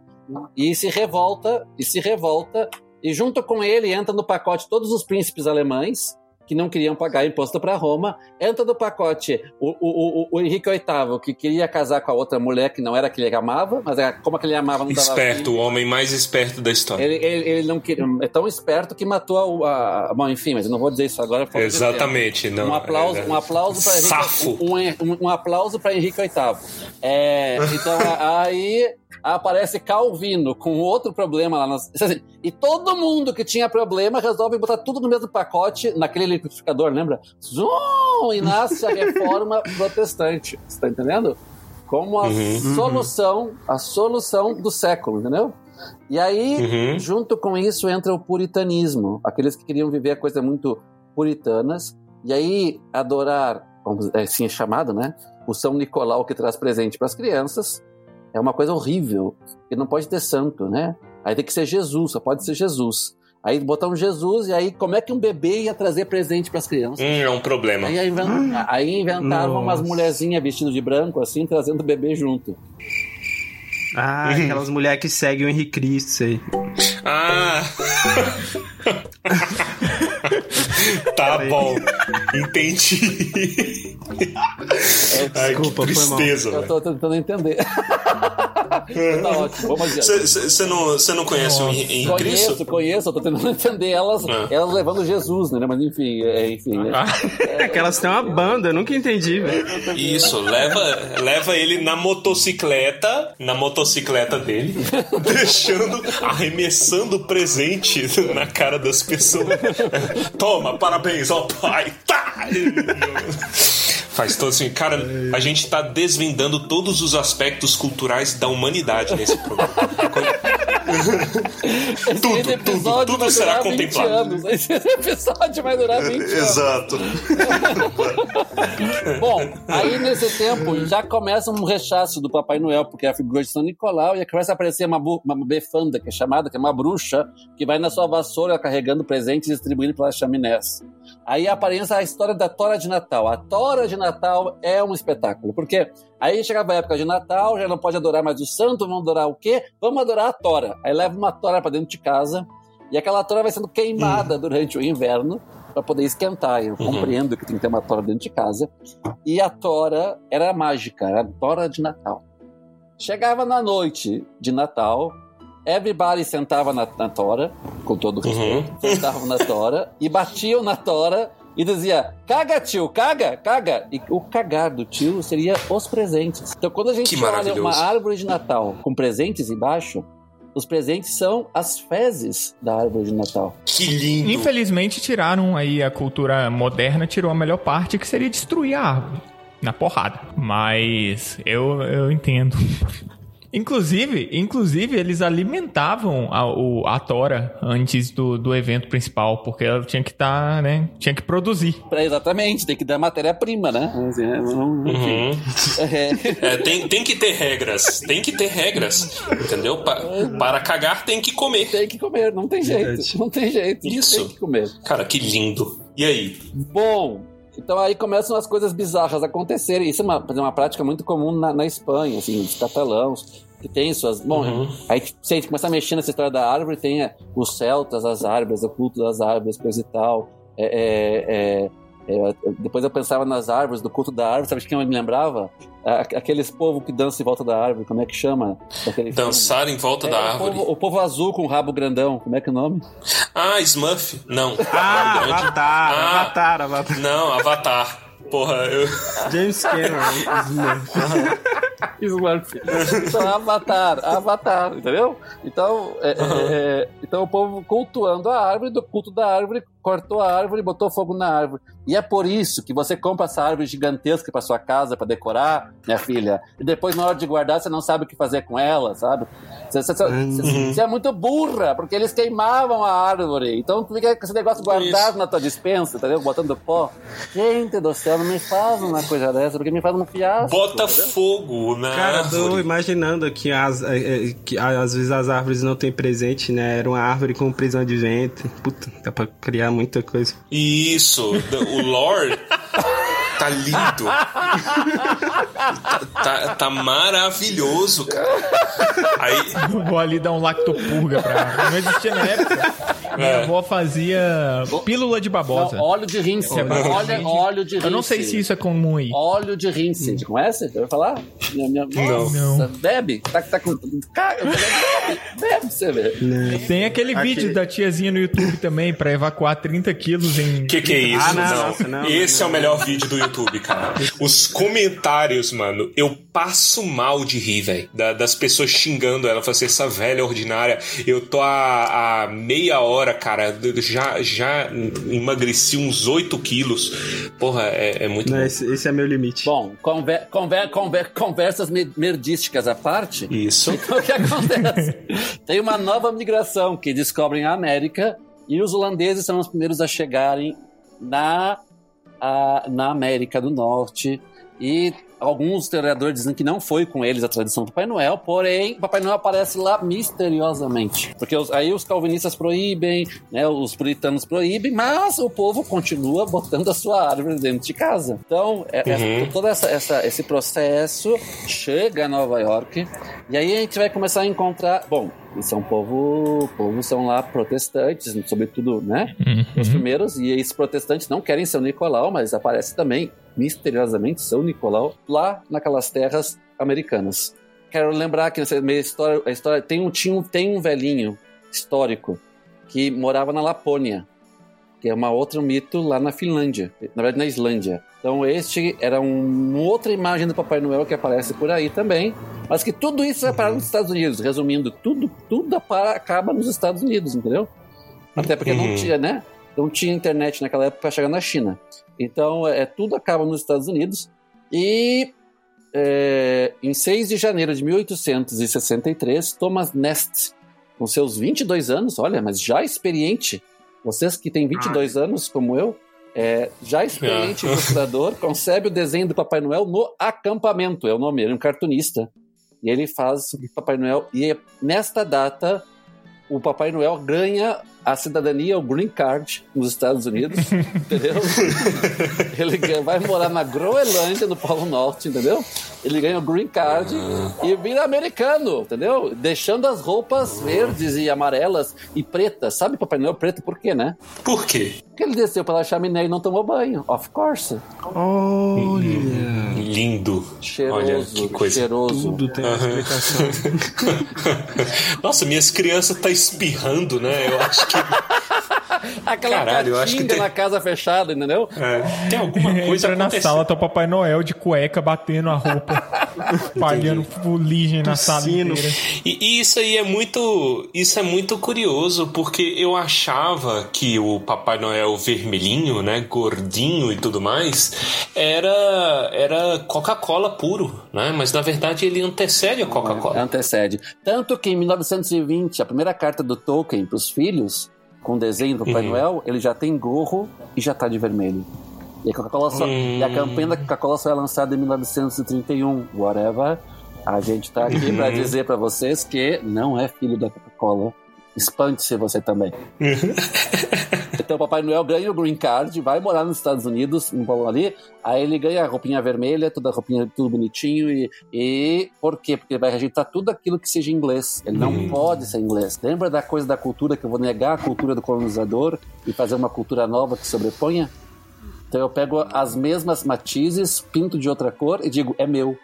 E se revolta e se revolta e junto com ele entra no pacote todos os príncipes alemães que não queriam pagar imposto para Roma. Entra no pacote o, o, o, o Henrique VIII, que queria casar com a outra mulher que não era que ele amava, mas era como que ele amava não Esperto, o homem mais esperto da história. Ele, ele, ele não queria, é tão esperto que matou a, a. Bom, enfim, mas eu não vou dizer isso agora. Exatamente, não. Um aplauso, é- um aplauso para Safo. um, um, um aplauso para Henrique VIII. É, então aí aparece Calvino com outro problema lá. Nas, assim, e todo mundo que tinha problema resolve botar tudo no mesmo pacote, naquele liquidificador, lembra? Zum! E nasce a <laughs> reforma protestante. Você tá entendendo? Como a Uhum. solução, a solução do século, entendeu? E aí, Uhum. junto com isso, entra o puritanismo. Aqueles que queriam viver coisas muito puritanas. E aí, adorar, vamos, é assim é chamado, né? O São Nicolau que traz presente para as crianças é uma coisa horrível. E não pode ter santo, né? Aí tem que ser Jesus, só pode ser Jesus. Aí botar um Jesus, e aí como é que um bebê ia trazer presente para as crianças? Hum, é um problema. Aí, inven- aí inventaram Nossa. umas mulherzinhas vestidas de branco, assim, trazendo o bebê junto. Ah, aquelas mulheres que seguem o Henrique Cristo, isso aí. Ah! <laughs> tá bom. Entendi. Ai, Desculpa, que foi mal. tristeza, Eu tô tentando entender. Tá ótimo, vamos adiante. Você não, você não conhece o Henrique Cristo? Conheço, conheço, eu tô tentando <laughs> entender elas, Ah. elas levando Jesus, né? Mas enfim, é, enfim. né? <laughs> É que elas têm uma banda, eu nunca entendi, velho. Isso, leva, leva ele na motocicleta, na motocicleta dele, <laughs> deixando, arremessando o presente na cara das pessoas. Toma, parabéns, ó pai. Tá! Faz todo assim, cara, a gente tá desvendando todos os aspectos culturais da humanidade nesse programa. Esse tudo, episódio tudo vai será durar 20 contemplado. anos. Esse episódio vai durar 20 anos. Exato. <laughs> Bom, aí nesse tempo já começa um rechaço do Papai Noel, porque é a figura de São Nicolau, e começa a aparecer uma, uma befanda, que é chamada, que é uma bruxa, que vai na sua vassoura carregando presentes e distribuindo pelas chaminés. Aí aparece a história da Tora de Natal. A Tora de Natal é um espetáculo, porque aí chegava a época de Natal, já não pode adorar mais o santo, vamos adorar o quê? Vamos adorar a Tora. Aí leva uma Tora pra dentro de casa, e aquela Tora vai sendo queimada durante o inverno, para poder esquentar. Eu compreendo que tem que ter uma tora dentro de casa. E a tora era mágica, era a tora de Natal. Chegava na noite de Natal, everybody sentava na, na tora, com todo o respeito, sentavam na tora e batiam na tora e dizia: caga, tio, caga, caga. E o cagar do tio seria os presentes. Então, quando a gente olha uma árvore de Natal com presentes embaixo, os presentes são as fezes da árvore de Natal. Que lindo. Infelizmente tiraram aí a cultura moderna, tirou a melhor parte, que seria destruir a árvore. Na porrada. Mas eu, eu entendo. <laughs> Inclusive, inclusive, eles alimentavam a, o, a Tora antes do, do evento principal, porque ela tinha que estar, né? Tinha que produzir. É, exatamente, tem que dar matéria-prima, né? Assim, é, não- Uhum. <laughs> É. É, tem, tem que ter regras. Tem que ter regras. Entendeu? Pa- para cagar tem que comer. Tem que comer, não tem jeito. Não tem jeito. Isso. Tem que comer. Cara, que lindo. E aí? Bom, então aí começam as coisas bizarras a acontecerem. Isso é uma, uma prática muito comum na, na Espanha, assim, os catalãos, que tem suas. Bom, Uhum. aí se a gente começar a mexer nessa história da árvore, tem é, os celtas, as árvores, o culto das árvores, coisa e tal. É, é, é, é, depois eu pensava nas árvores, do culto da árvore, sabe de quem eu me lembrava? Aqueles povo que dançam em volta da árvore, como é que chama? Daquele filme? Dançar em volta É, da o árvore. povo- o povo azul com o rabo grandão, como é que é o nome? Ah, Smurf? Não. Ah. Avatar, Ah. Avatar, Avatar. Não, Avatar. Porra, eu. James Cameron. Smurf. <laughs> Então, Avatar, Avatar, entendeu? Então, é, é, é, então o povo cultuando a árvore, do culto da árvore, cortou a árvore e botou fogo na árvore. E é por isso que você compra essa árvore gigantesca para sua casa, para decorar, minha filha, e depois na hora de guardar você não sabe o que fazer com ela, sabe? Você, você- você- você é muito burra, porque eles queimavam a árvore. Então tu fica com esse negócio guardado na tua dispensa, entendeu? Botando pó. Gente do céu, não me faz uma coisa dessa, porque me faz um fiasco. Bota entendeu? fogo na Cara, eu tô árvore. imaginando que, as, é, é, que a- às vezes as árvores não têm presente, né? Era uma árvore com prisão de vento. Puta, dá pra criar muita coisa. Isso, <laughs> o lore <laughs> tá lindo. Tá, tá- tá maravilhoso, cara. Aí, Vou ali dar um lactopurga pra. Não existia na época. Minha É. avó fazia pílula de babosa. Não, óleo de rinse. Óleo, óleo de rinse. Eu não sei se isso é comum aí. Óleo de rinse. Você conhece? Já ouviu falar? Minha, minha... Não. Nossa, Bebe. Tá, tá com... Cara, bebe. Bebe você ver. Tem aquele Aqui. vídeo da tiazinha no YouTube também pra evacuar 30 quilos em. que que é isso? Ah, não, não. nossa, não, Esse não, é o melhor vídeo do YouTube, cara. Os comentários, mano, eu passo mal de rir, velho. Da- das pessoas xingando ela, falando assim, essa velha ordinária. Eu tô há, há meia hora, cara, já, já emagreci uns 8 quilos. Porra, é, é muito Não, bom. esse, esse é meu limite. Bom, conver, conver, conver, conversas me- merdísticas à parte. Isso. Então, <laughs> o que acontece? Tem uma nova migração que descobrem a América e os holandeses são os primeiros a chegarem na, a- na América do Norte. E alguns historiadores dizem que não foi com eles a tradição do Papai Noel, porém, o Papai Noel aparece lá misteriosamente. Porque os- aí os calvinistas proíbem, né, os puritanos proíbem, mas o povo continua botando a sua árvore dentro de casa. Então, é- é- Uhum. todo essa, essa- esse processo chega a Nova York E aí a gente vai começar a encontrar. Bom, eles são povo. Povos são lá protestantes, sobretudo, né? Os primeiros. E esses protestantes não querem São Nicolau, mas aparece também, misteriosamente, São Nicolau, lá naquelas terras americanas. Quero lembrar que nessa meia história, a história tem um, tinha tem um velhinho histórico que morava na Lapônia, que é uma outro mito lá na Finlândia, na verdade na Islândia. Então este era um, uma outra imagem do Papai Noel que aparece por aí também, mas que tudo isso vai parar nos Estados Unidos. Resumindo, tudo tudo para, acaba nos Estados Unidos, entendeu? Até porque não Uhum. tinha, né? Não tinha internet naquela época para chegar na China. Então, é, tudo acaba nos Estados Unidos. E é, em 6 de janeiro de 1863, Thomas Nast, com seus 22 anos, olha, mas já experiente, vocês que têm 22 anos, como eu, é, já experiente Ah. <laughs> ilustrador, concebe o desenho do Papai Noel no acampamento, é o nome, ele é um cartunista. E ele faz o Papai Noel, e nesta data, o Papai Noel ganha a cidadania, o Green Card, nos Estados Unidos, <laughs> entendeu? Ele ganha- vai morar na Groenlândia, no Polo Norte, entendeu? Ele ganha o Green Card e vira americano, entendeu? Deixando as roupas verdes e amarelas e pretas. Sabe Papai Noel preto por quê, né? Por quê? Porque ele desceu pela chaminé e não tomou banho. Of course. Olha. Lindo. Cheiroso, Olha que coisa. cheiroso. Tudo tem uma Aham. explicação. <laughs> Nossa, minhas crianças tá espirrando, né? Eu acho que <laughs> keep, Aquela Caralho, caatinga tem- na casa fechada, entendeu? é, tem alguma coisa Entra na sala, tá o Papai Noel de cueca batendo a roupa, <laughs> espalhando fuligem na sala inteira. E, e isso aí é muito, isso é muito curioso, porque eu achava que o Papai Noel vermelhinho, né, gordinho e tudo mais, era era Coca-Cola puro, né? Mas na verdade ele antecede a Coca-Cola. Antecede. Tanto que em 1920, a primeira carta do Tolkien para os filhos, com desenho do Papai Uhum. Noel, ele já tem gorro e já tá de vermelho. E a, Coca-Cola só, Hum. e a campanha da Coca-Cola só é lançada em 1931, whatever. A gente tá aqui Uhum. para dizer para vocês que não é filho da Coca-Cola. Espante-se você também. <laughs> Então o Papai Noel ganha o green card, vai morar nos Estados Unidos, um ali, aí ele ganha a roupinha vermelha, toda a roupinha tudo bonitinho e, e por quê? Porque ele vai rejeitar tudo aquilo que seja inglês. Ele não Hum. pode ser inglês. Lembra da coisa da cultura que eu vou negar a cultura do colonizador e fazer uma cultura nova que sobreponha? Então eu pego as mesmas matizes, pinto de outra cor e digo, é meu.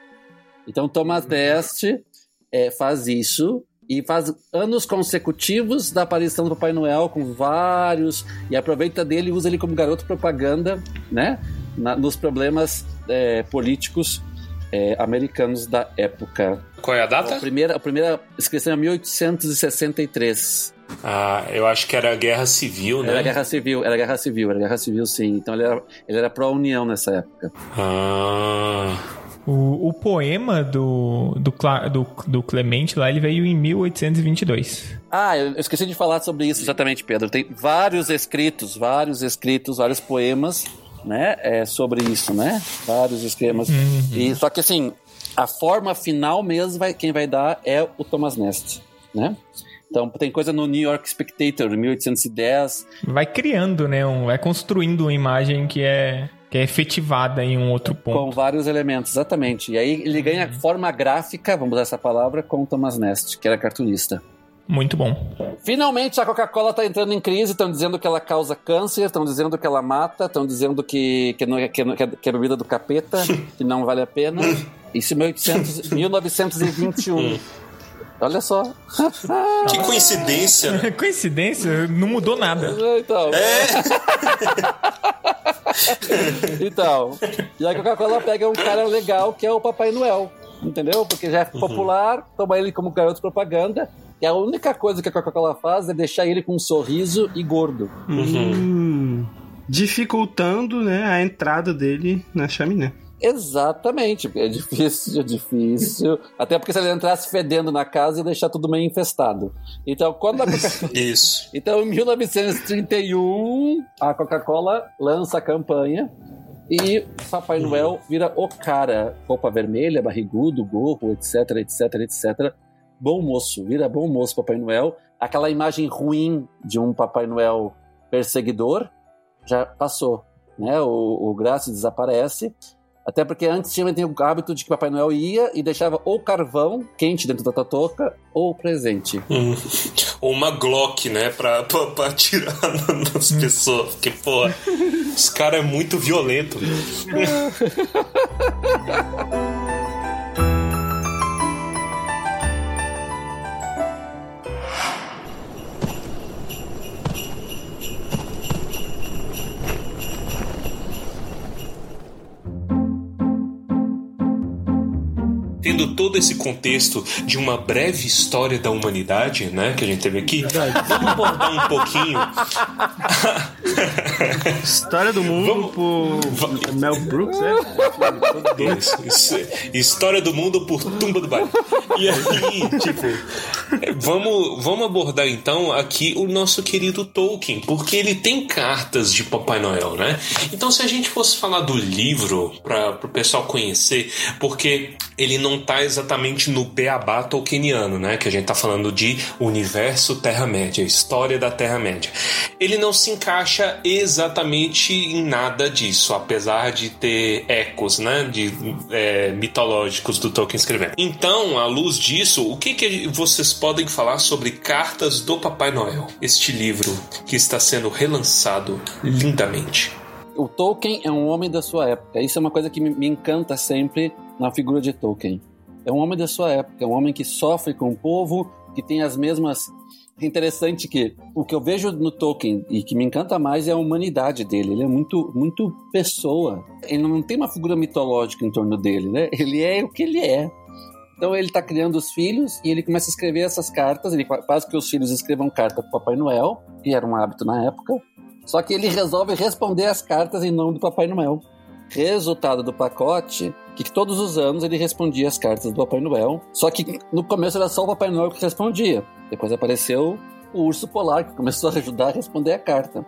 Então Thomas Deste é, faz isso e faz anos consecutivos da aparição do Papai Noel com vários e aproveita dele e usa ele como garoto propaganda, né? Na- nos problemas é, políticos é, americanos da época. Qual é a A data? primeira, a primeira inscrição é 1863. Ah, eu acho que era a Guerra Civil, né? Era guerra civil, era guerra civil, era guerra civil sim. Então ele era, ele era pró-união nessa época. Ah, O, o poema do, do, do, do Clemente lá, ele veio em 1822. Ah, eu esqueci de falar sobre isso exatamente, Pedro. Tem vários escritos, vários escritos, vários poemas, né, é, sobre isso, né? Vários esquemas. E só que assim, a forma final mesmo, vai, quem vai dar é o Thomas Nast, né? Então tem coisa no New York Spectator, 1810. Vai criando, né? Um, vai construindo uma imagem que é, que é efetivada em um outro Com ponto. vários elementos, exatamente. E aí ele ganha forma gráfica, vamos usar essa palavra, com o Thomas Nast, que era cartunista. Muito bom. Finalmente a Coca-Cola está entrando em crise, estão dizendo que ela causa câncer, estão dizendo que ela mata, estão dizendo que, que, não é, que, é- que é bebida do capeta, <laughs> que não vale a pena. Isso em 1800 1921. Olha só. que coincidência, né? <laughs> Coincidência, não mudou nada. Então. <laughs> então. E a Coca-Cola pega um cara legal que é o Papai Noel. Entendeu? Porque já é popular, toma ele como garoto propaganda. E a única coisa que a Coca-Cola faz é deixar ele com um sorriso e gordo. Hum, dificultando né, a entrada dele na chaminé. Exatamente, é difícil, é difícil. Até porque se ele entrasse fedendo na casa ia deixar tudo meio infestado. Então, quando a Coca <laughs> Isso. Então, em 1931, a Coca-Cola lança a campanha e Papai Noel vira o cara. Roupa vermelha, barrigudo, gorro, etc, etc, etc. Bom moço, vira bom moço Papai Noel. Aquela imagem ruim de um Papai Noel perseguidor já passou, né? O, o Graça desaparece Até porque antes tinha o hábito de que Papai Noel ia e deixava ou carvão quente dentro da totoca ou presente. Hum. Ou uma Glock, né? Pra, pra, pra atirar <laughs> nas pessoas. Porque, pô, esse cara é muito violento. <laughs> tendo todo esse contexto de uma breve história da humanidade, né, que a gente teve aqui, vamos abordar um pouquinho. <laughs> História do mundo por Mel Brooks, é? Isso, isso. História do mundo por Tumba do Baile. E aí, <laughs> tipo, vamos, vamos abordar então aqui o nosso querido Tolkien, porque ele tem cartas de Papai Noel, né? Então, se a gente fosse falar do livro para o pessoal conhecer, porque ele não tá exatamente no beabá tolkieniano, né? Que a gente tá falando de universo Terra-média, história da Terra-média. Ele não se encaixa exatamente em nada disso, apesar de ter ecos, né? De é, mitológicos do Tolkien escrevendo. Então, à luz disso, o que, que vocês podem falar sobre Cartas do Papai Noel? Este livro que está sendo relançado lindamente. O Tolkien é um homem da sua época. Isso é uma coisa que me encanta sempre na figura de Tolkien. É um homem da sua época, é um homem que sofre com o povo, que tem as mesmas. É interessante que o que eu vejo no Tolkien e que me encanta mais é a humanidade dele. Ele é muito, muito pessoa. Ele não tem uma figura mitológica em torno dele, né? Ele é o que ele é. Então ele está criando os filhos e ele começa a escrever essas cartas. Ele faz que os filhos escrevam carta para Papai Noel, que era um hábito na época. Só que ele resolve responder as cartas em nome do Papai Noel. Resultado do pacote que todos os anos ele respondia as cartas do Papai Noel. Só que no começo era só o Papai Noel que respondia. Depois apareceu o urso polar que começou a ajudar a responder a carta.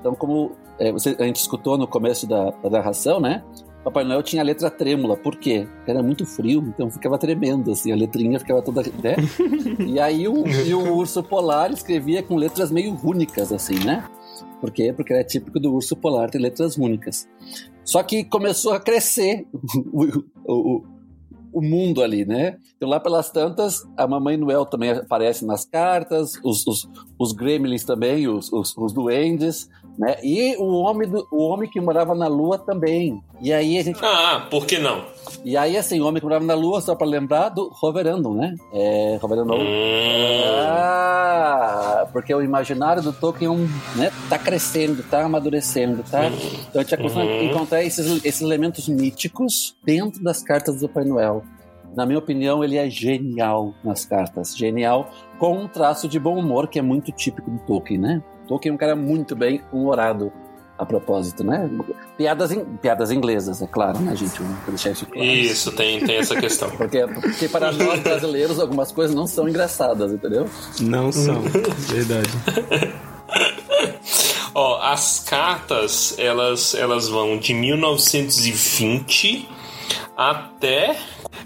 Então, como é, você, a gente escutou no começo da, da narração, né? Papai Noel tinha a letra trêmula, por quê? Porque era muito frio, então ficava tremendo, assim, a letrinha ficava toda. Né? <laughs> e aí o, e o urso polar escrevia com letras meio rúnicas, assim, né? Por quê? Porque era típico do urso polar ter letras únicas. Só que começou a crescer <laughs> o, o, o, mundo ali, né? Então lá pelas tantas, a Mamãe Noel também aparece nas cartas, os, os, os gremlins também, os, os, os duendes, né? E o homem, do, o homem que morava na Lua também. E aí a gente. Ah, por que não? E aí, assim, o homem que morava na Lua, só para lembrar do Roverandom, né? É, Roverandom. Hum. Ah, porque o imaginário do Tolkien é né, tá crescendo, tá amadurecendo, tá? Então a gente começa uhum. encontrar esses, esses elementos míticos dentro das cartas do Pai Noel. Na minha opinião, ele é genial nas cartas. Genial, com um traço de bom humor que é muito típico do Tolkien, né? Tolkien é um cara muito bem humorado a propósito, né? Piadas, in, piadas inglesas, é claro, né, gente? Vamos deixar isso claro. Isso, tem, tem essa questão. <laughs> porque, porque para nós brasileiros algumas coisas não são engraçadas, entendeu? Não são, verdade. <laughs> Ó, as cartas, elas, elas vão de 1920 até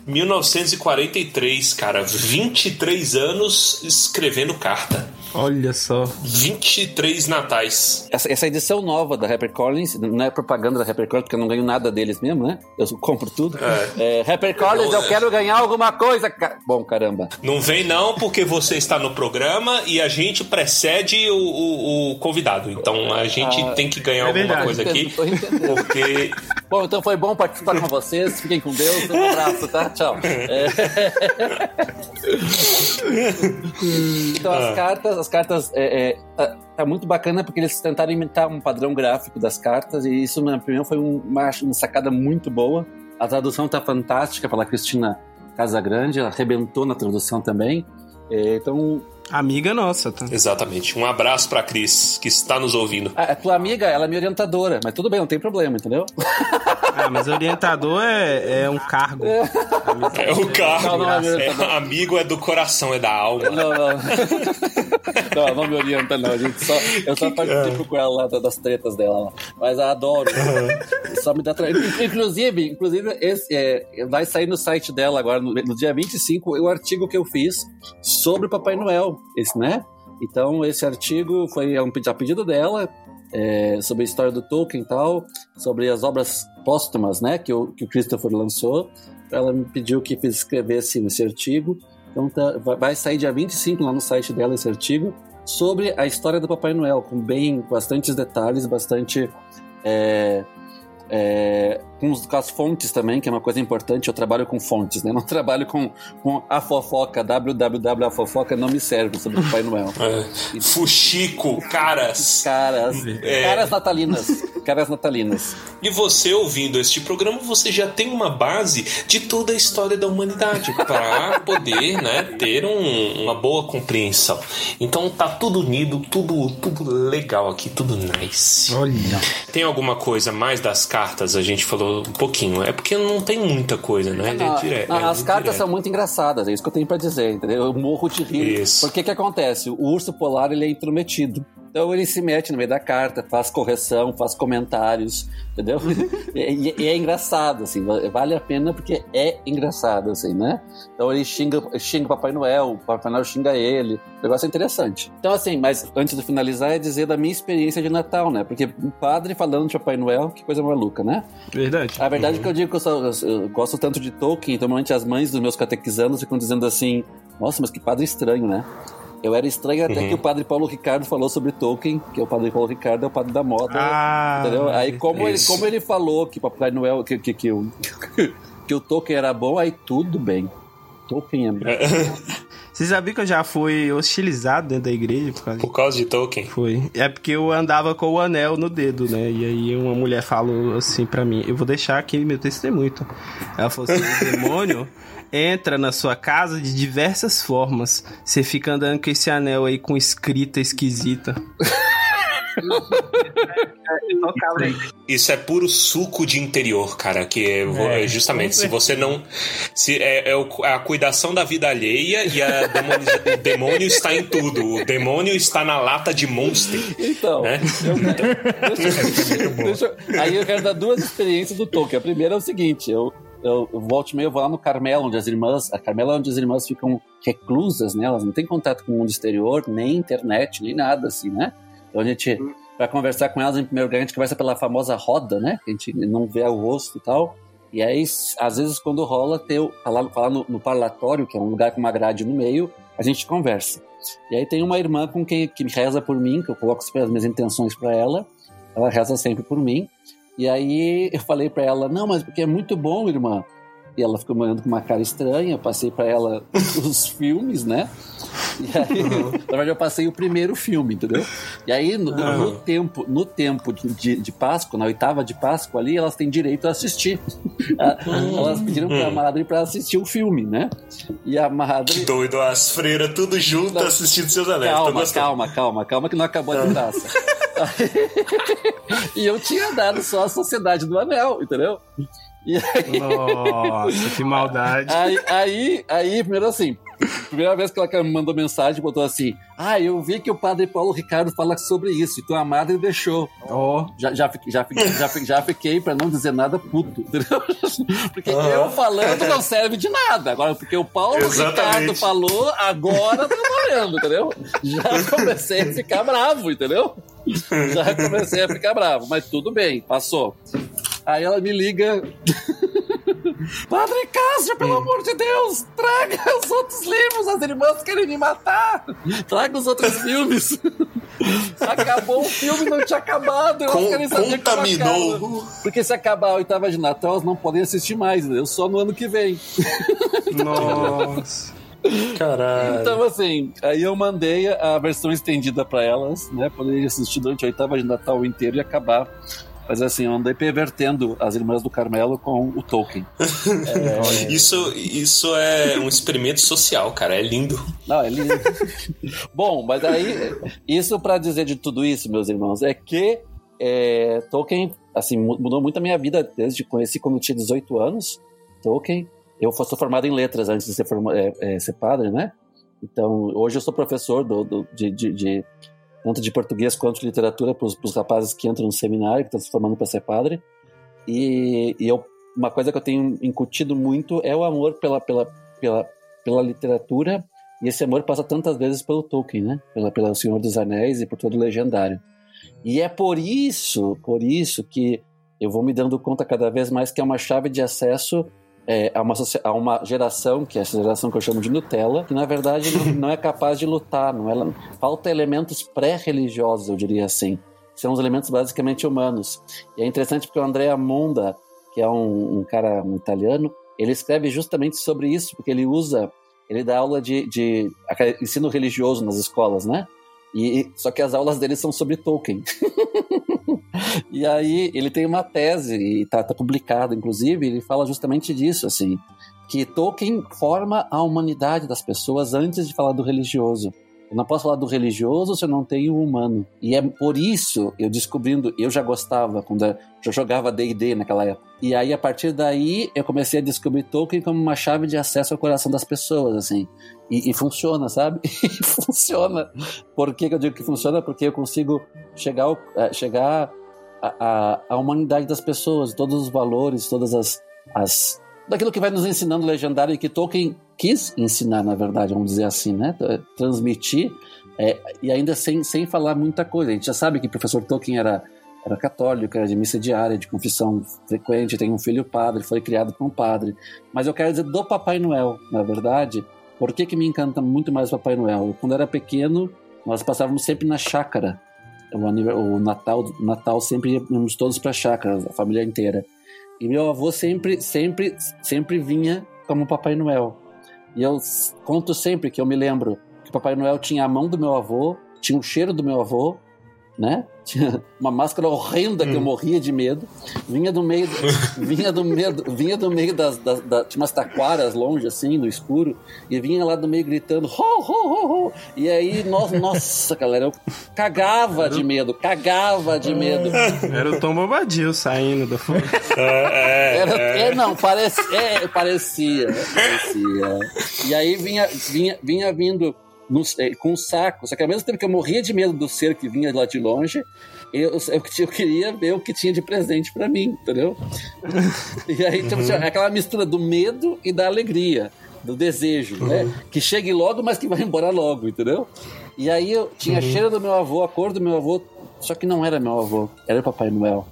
1943, cara. 23 anos escrevendo carta. Olha só. 23 natais. Essa, essa edição nova da HarperCollins, não é propaganda da HarperCollins, porque eu não ganho nada deles mesmo, né? Eu compro tudo. É. É, HarperCollins, eu quero ganhar alguma coisa. Bom, caramba. Não vem não, porque você está no programa e a gente precede o, o, o convidado. Então a gente ah, tem que ganhar é alguma verdade. coisa aqui. Porque. <laughs> Bom, então foi bom participar com vocês. Fiquem com Deus. Um abraço, tá? Tchau. <laughs> É. <laughs> então as ah. cartas as cartas é, é, tá, tá, muito bacana porque eles tentaram imitar um padrão gráfico das cartas e isso, na minha opinião, foi uma, uma sacada muito boa. A tradução tá fantástica pela Cristina Casagrande, ela arrebentou na tradução também. É, então, Amiga nossa, tá? Exatamente. Um abraço pra Cris, que está nos ouvindo. A, a tua amiga, ela é minha orientadora, mas tudo bem, não tem problema, entendeu? <laughs> Ah, mas orientador é, é um cargo. É o cargo. Não, não é, é amigo é do coração, é da alma. Não, não. <laughs> Não, não me orienta, não. A gente só, eu só participo com ela lá, das tretas dela. Mas eu adoro. Só me dá tra... Inclusive, inclusive esse, é, vai sair no site dela agora, no, no dia 25, o artigo que eu fiz sobre o Papai Noel esse, né? Então, esse artigo foi a pedido dela. é, sobre a história do Tolkien e tal, sobre as obras póstumas, né, que o, que o Christopher lançou. Ela me pediu que escrevesse esse artigo. Então tá, vai sair dia 25 lá no site dela esse artigo sobre a história do Papai Noel, com bem bastantes detalhes, bastante é, é, com, os, com, as fontes também, que é uma coisa importante. Eu trabalho com fontes, né? <laughs> Não trabalho com, com a fofoca, www a fofoca não me serve sobre o Papai Noel. <laughs> É. Fuxico, caras. Caras. É. Caras natalinas. Caras natalinas. E você ouvindo este programa, você já tem uma base de toda a história da humanidade para <laughs> poder, né, ter um, uma boa compreensão. Então tá tudo unido, tudo, tudo legal aqui, tudo nice. Olha. Tem alguma coisa mais das cartas? A gente falou um pouquinho. É porque não tem muita coisa, né? Não, é dire... não, é as cartas direto. são muito engraçadas, é isso que eu tenho para dizer, entendeu? Eu morro de rir. Isso. Porque que acontece? O urso polar ele é intrometido. Então ele se mete no meio da carta, faz correção, faz comentários, entendeu? <laughs> e, e, é engraçado, assim, vale a pena porque é engraçado, assim, né? Então ele xinga, xinga o Papai Noel, o Papai Noel xinga ele, o negócio é interessante. Então, assim, mas antes de finalizar, é dizer da minha experiência de Natal, né? Porque um padre falando de Papai Noel, que coisa maluca, né? Verdade. A verdade é que eu digo que eu, só, eu gosto tanto de Tolkien, então normalmente as mães dos meus catequizandos ficam dizendo assim, nossa, mas que padre estranho, né? Eu era estranho até uhum. que o padre Paulo Ricardo falou sobre Tolkien, que o padre Paulo Ricardo é o padre da moda. Ah, entendeu? Aí como ele, como ele falou que Papai Noel, que, que, que, o, <laughs> que o Tolkien era bom, aí tudo bem. Tolkien é bom. <laughs> Você sabia que eu já fui hostilizado dentro da igreja? Por causa, por causa de Tolkien? Foi. É porque eu andava com o anel no dedo, né? E aí uma mulher falou assim para mim: Eu vou deixar aqui meu testemunho. Ela falou assim: o demônio <laughs> entra na sua casa de diversas formas. Você fica andando com esse anel aí com escrita esquisita. Isso é puro suco de interior, cara. Que é, é justamente se você não. Se é, é, a cuidação da vida alheia e a demônio, o demônio está em tudo. O demônio está na lata de Monster. Então, né? eu, deixa, deixa, aí eu quero dar duas experiências do Tolkien. A primeira é o seguinte: eu, eu, eu volto e meio, eu vou lá no Carmelo, onde as irmãs, a Carmelo é onde as irmãs ficam reclusas, né? Elas não têm contato com o mundo exterior, nem internet, nem nada assim, né? Então a gente, para conversar com elas, em primeiro lugar, a gente conversa pela famosa roda, né? Que a gente não vê o rosto e tal. E aí, às vezes, quando rola, ter, falar, falar no, no parlatório, que é um lugar com uma grade no meio, a gente conversa. E aí tem uma irmã com quem que reza por mim, que eu coloco as minhas intenções para ela. Ela reza sempre por mim. E aí eu falei para ela, não, mas porque é muito bom, irmã. E ela ficou me olhando com uma cara estranha, eu passei para ela <laughs> os filmes, né? E aí, uhum. na verdade, eu passei o primeiro filme, entendeu? E aí, no, uhum. no tempo, no tempo de, de, Páscoa, na oitava de Páscoa ali, elas têm direito a assistir. <laughs> Uhum. elas pediram pra madre pra assistir o filme, né? E a madre. Que doido, as freiras tudo junto não, assistindo seus anéis. Calma, calma, calma, calma, que não acabou a graça. <laughs> e eu tinha dado só a Sociedade do Anel, entendeu? Aí... Nossa, que maldade. Aí, aí, aí, primeiro assim, primeira vez que ela me mandou mensagem, botou assim: Ah, eu vi que o padre Paulo Ricardo fala sobre isso, então a madre deixou. Oh. Já, já, já, fiquei, já, já fiquei, pra não dizer nada, puto, entendeu? <laughs> Porque eu falando não serve de nada. Agora, porque o Paulo Exatamente. Ricardo falou, agora tá valendo, entendeu? Já comecei a ficar bravo, entendeu? Já comecei a ficar bravo, mas tudo bem, passou. Aí ela me liga. <laughs> Padre Cássio, pelo hum. amor de Deus, traga os outros livros, as irmãs querem me matar. Traga os outros filmes. <laughs> Acabou o filme, não tinha acabado. Eu Com, queria saber contaminou. Porque se acabar a oitava de Natal, elas não podem assistir mais, entendeu? Só no ano que vem. <laughs> Nossa. Caralho. Então, assim, aí eu mandei a versão estendida para elas, né? Poderia assistir durante a oitava de Natal inteiro e acabar mas assim, eu andei pervertendo as Irmãs do Carmelo com o Tolkien. é... <laughs> isso, isso é um experimento social, cara. É lindo. Não, é lindo. Bom, mas aí, isso para dizer de tudo isso, meus irmãos, é que é, Tolkien, assim, mudou muito a minha vida desde que conheci quando eu tinha 18 anos. Tolkien. Eu sou formado em letras antes de ser, é, é, ser padre, né? Então, hoje eu sou professor do, do de, de, de tanto de português quanto de literatura para os rapazes que entram no seminário, que estão se formando para ser padre. E, e, eu, uma coisa que eu tenho incutido muito é o amor pela, pela, pela, pela literatura, e esse amor passa tantas vezes pelo Tolkien, né? Pela, pelo Senhor dos Anéis e por todo o legendário. E é por isso, por isso que eu vou me dando conta cada vez mais que é uma chave de acesso é, a, uma, a uma geração, que é essa geração que eu chamo de Nutella, que na verdade não, não é capaz de lutar. Não é, falta elementos pré-religiosos, eu diria assim. São os elementos basicamente humanos. E é interessante porque o Andrea Monda, que é um, um cara um italiano, ele escreve justamente sobre isso, porque ele usa, ele dá aula de, de ensino religioso nas escolas, né? E, só que as aulas dele são sobre Tolkien. <laughs> e aí ele tem uma tese, e está tá publicado, inclusive, ele fala justamente disso, assim, que Tolkien forma a humanidade das pessoas antes de falar do religioso. Eu não posso falar do religioso se eu não tenho o humano. E é por isso eu descobrindo, eu já gostava quando eu já jogava D&D naquela época. E aí a partir daí eu comecei a descobrir Tolkien como uma chave de acesso ao coração das pessoas, assim. E, e funciona, sabe? <laughs> Funciona. Por que, eu digo que funciona? Porque eu consigo chegar, ao, chegar à, à humanidade das pessoas, todos os valores, todas as, as daquilo que vai nos ensinando o legendário e que Tolkien quis ensinar, na verdade, vamos dizer assim, né? Transmitir, é, e ainda sem, sem falar muita coisa. A gente já sabe que o professor Tolkien era, era católico, era de missa diária, de confissão frequente, tem um filho padre, foi criado por um padre. Mas eu quero dizer do Papai Noel, na verdade. Por que, que me encanta muito mais o Papai Noel? Quando era pequeno, nós passávamos sempre na chácara. O, o Natal, Natal sempre íamos todos para a chácara, a família inteira. E meu avô sempre, sempre, sempre vinha como Papai Noel. E eu conto sempre que eu me lembro que Papai Noel tinha a mão do meu avô, tinha o cheiro do meu avô, né? Tinha uma máscara horrenda que hum. eu morria de medo. Vinha do meio, vinha do meio, vinha do meio das, das, das, tinha umas taquaras longe assim, no escuro, e vinha lá do meio gritando, ho, ho, ho, ho. E aí, nossa, nossa, galera, eu cagava de medo, cagava de medo. Era o Tom Bobadil saindo da foto. É, Era, é. é, não, parece, é, parecia, parecia. E aí vinha, vinha, vinha vindo é, com um saco. Só que ao mesmo tempo que eu morria de medo do ser que vinha lá de longe, eu, eu, <laughs> eu queria ver o que tinha de presente para mim, entendeu? <laughs> E aí, tipo, uhum. aquela mistura do medo e da alegria, do desejo, né? uhum. né? Que chegue logo, mas que vai embora logo, entendeu? E aí eu tinha uhum. a cheira do meu avô, a cor do meu avô, só que não era meu avô, era o Papai Noel.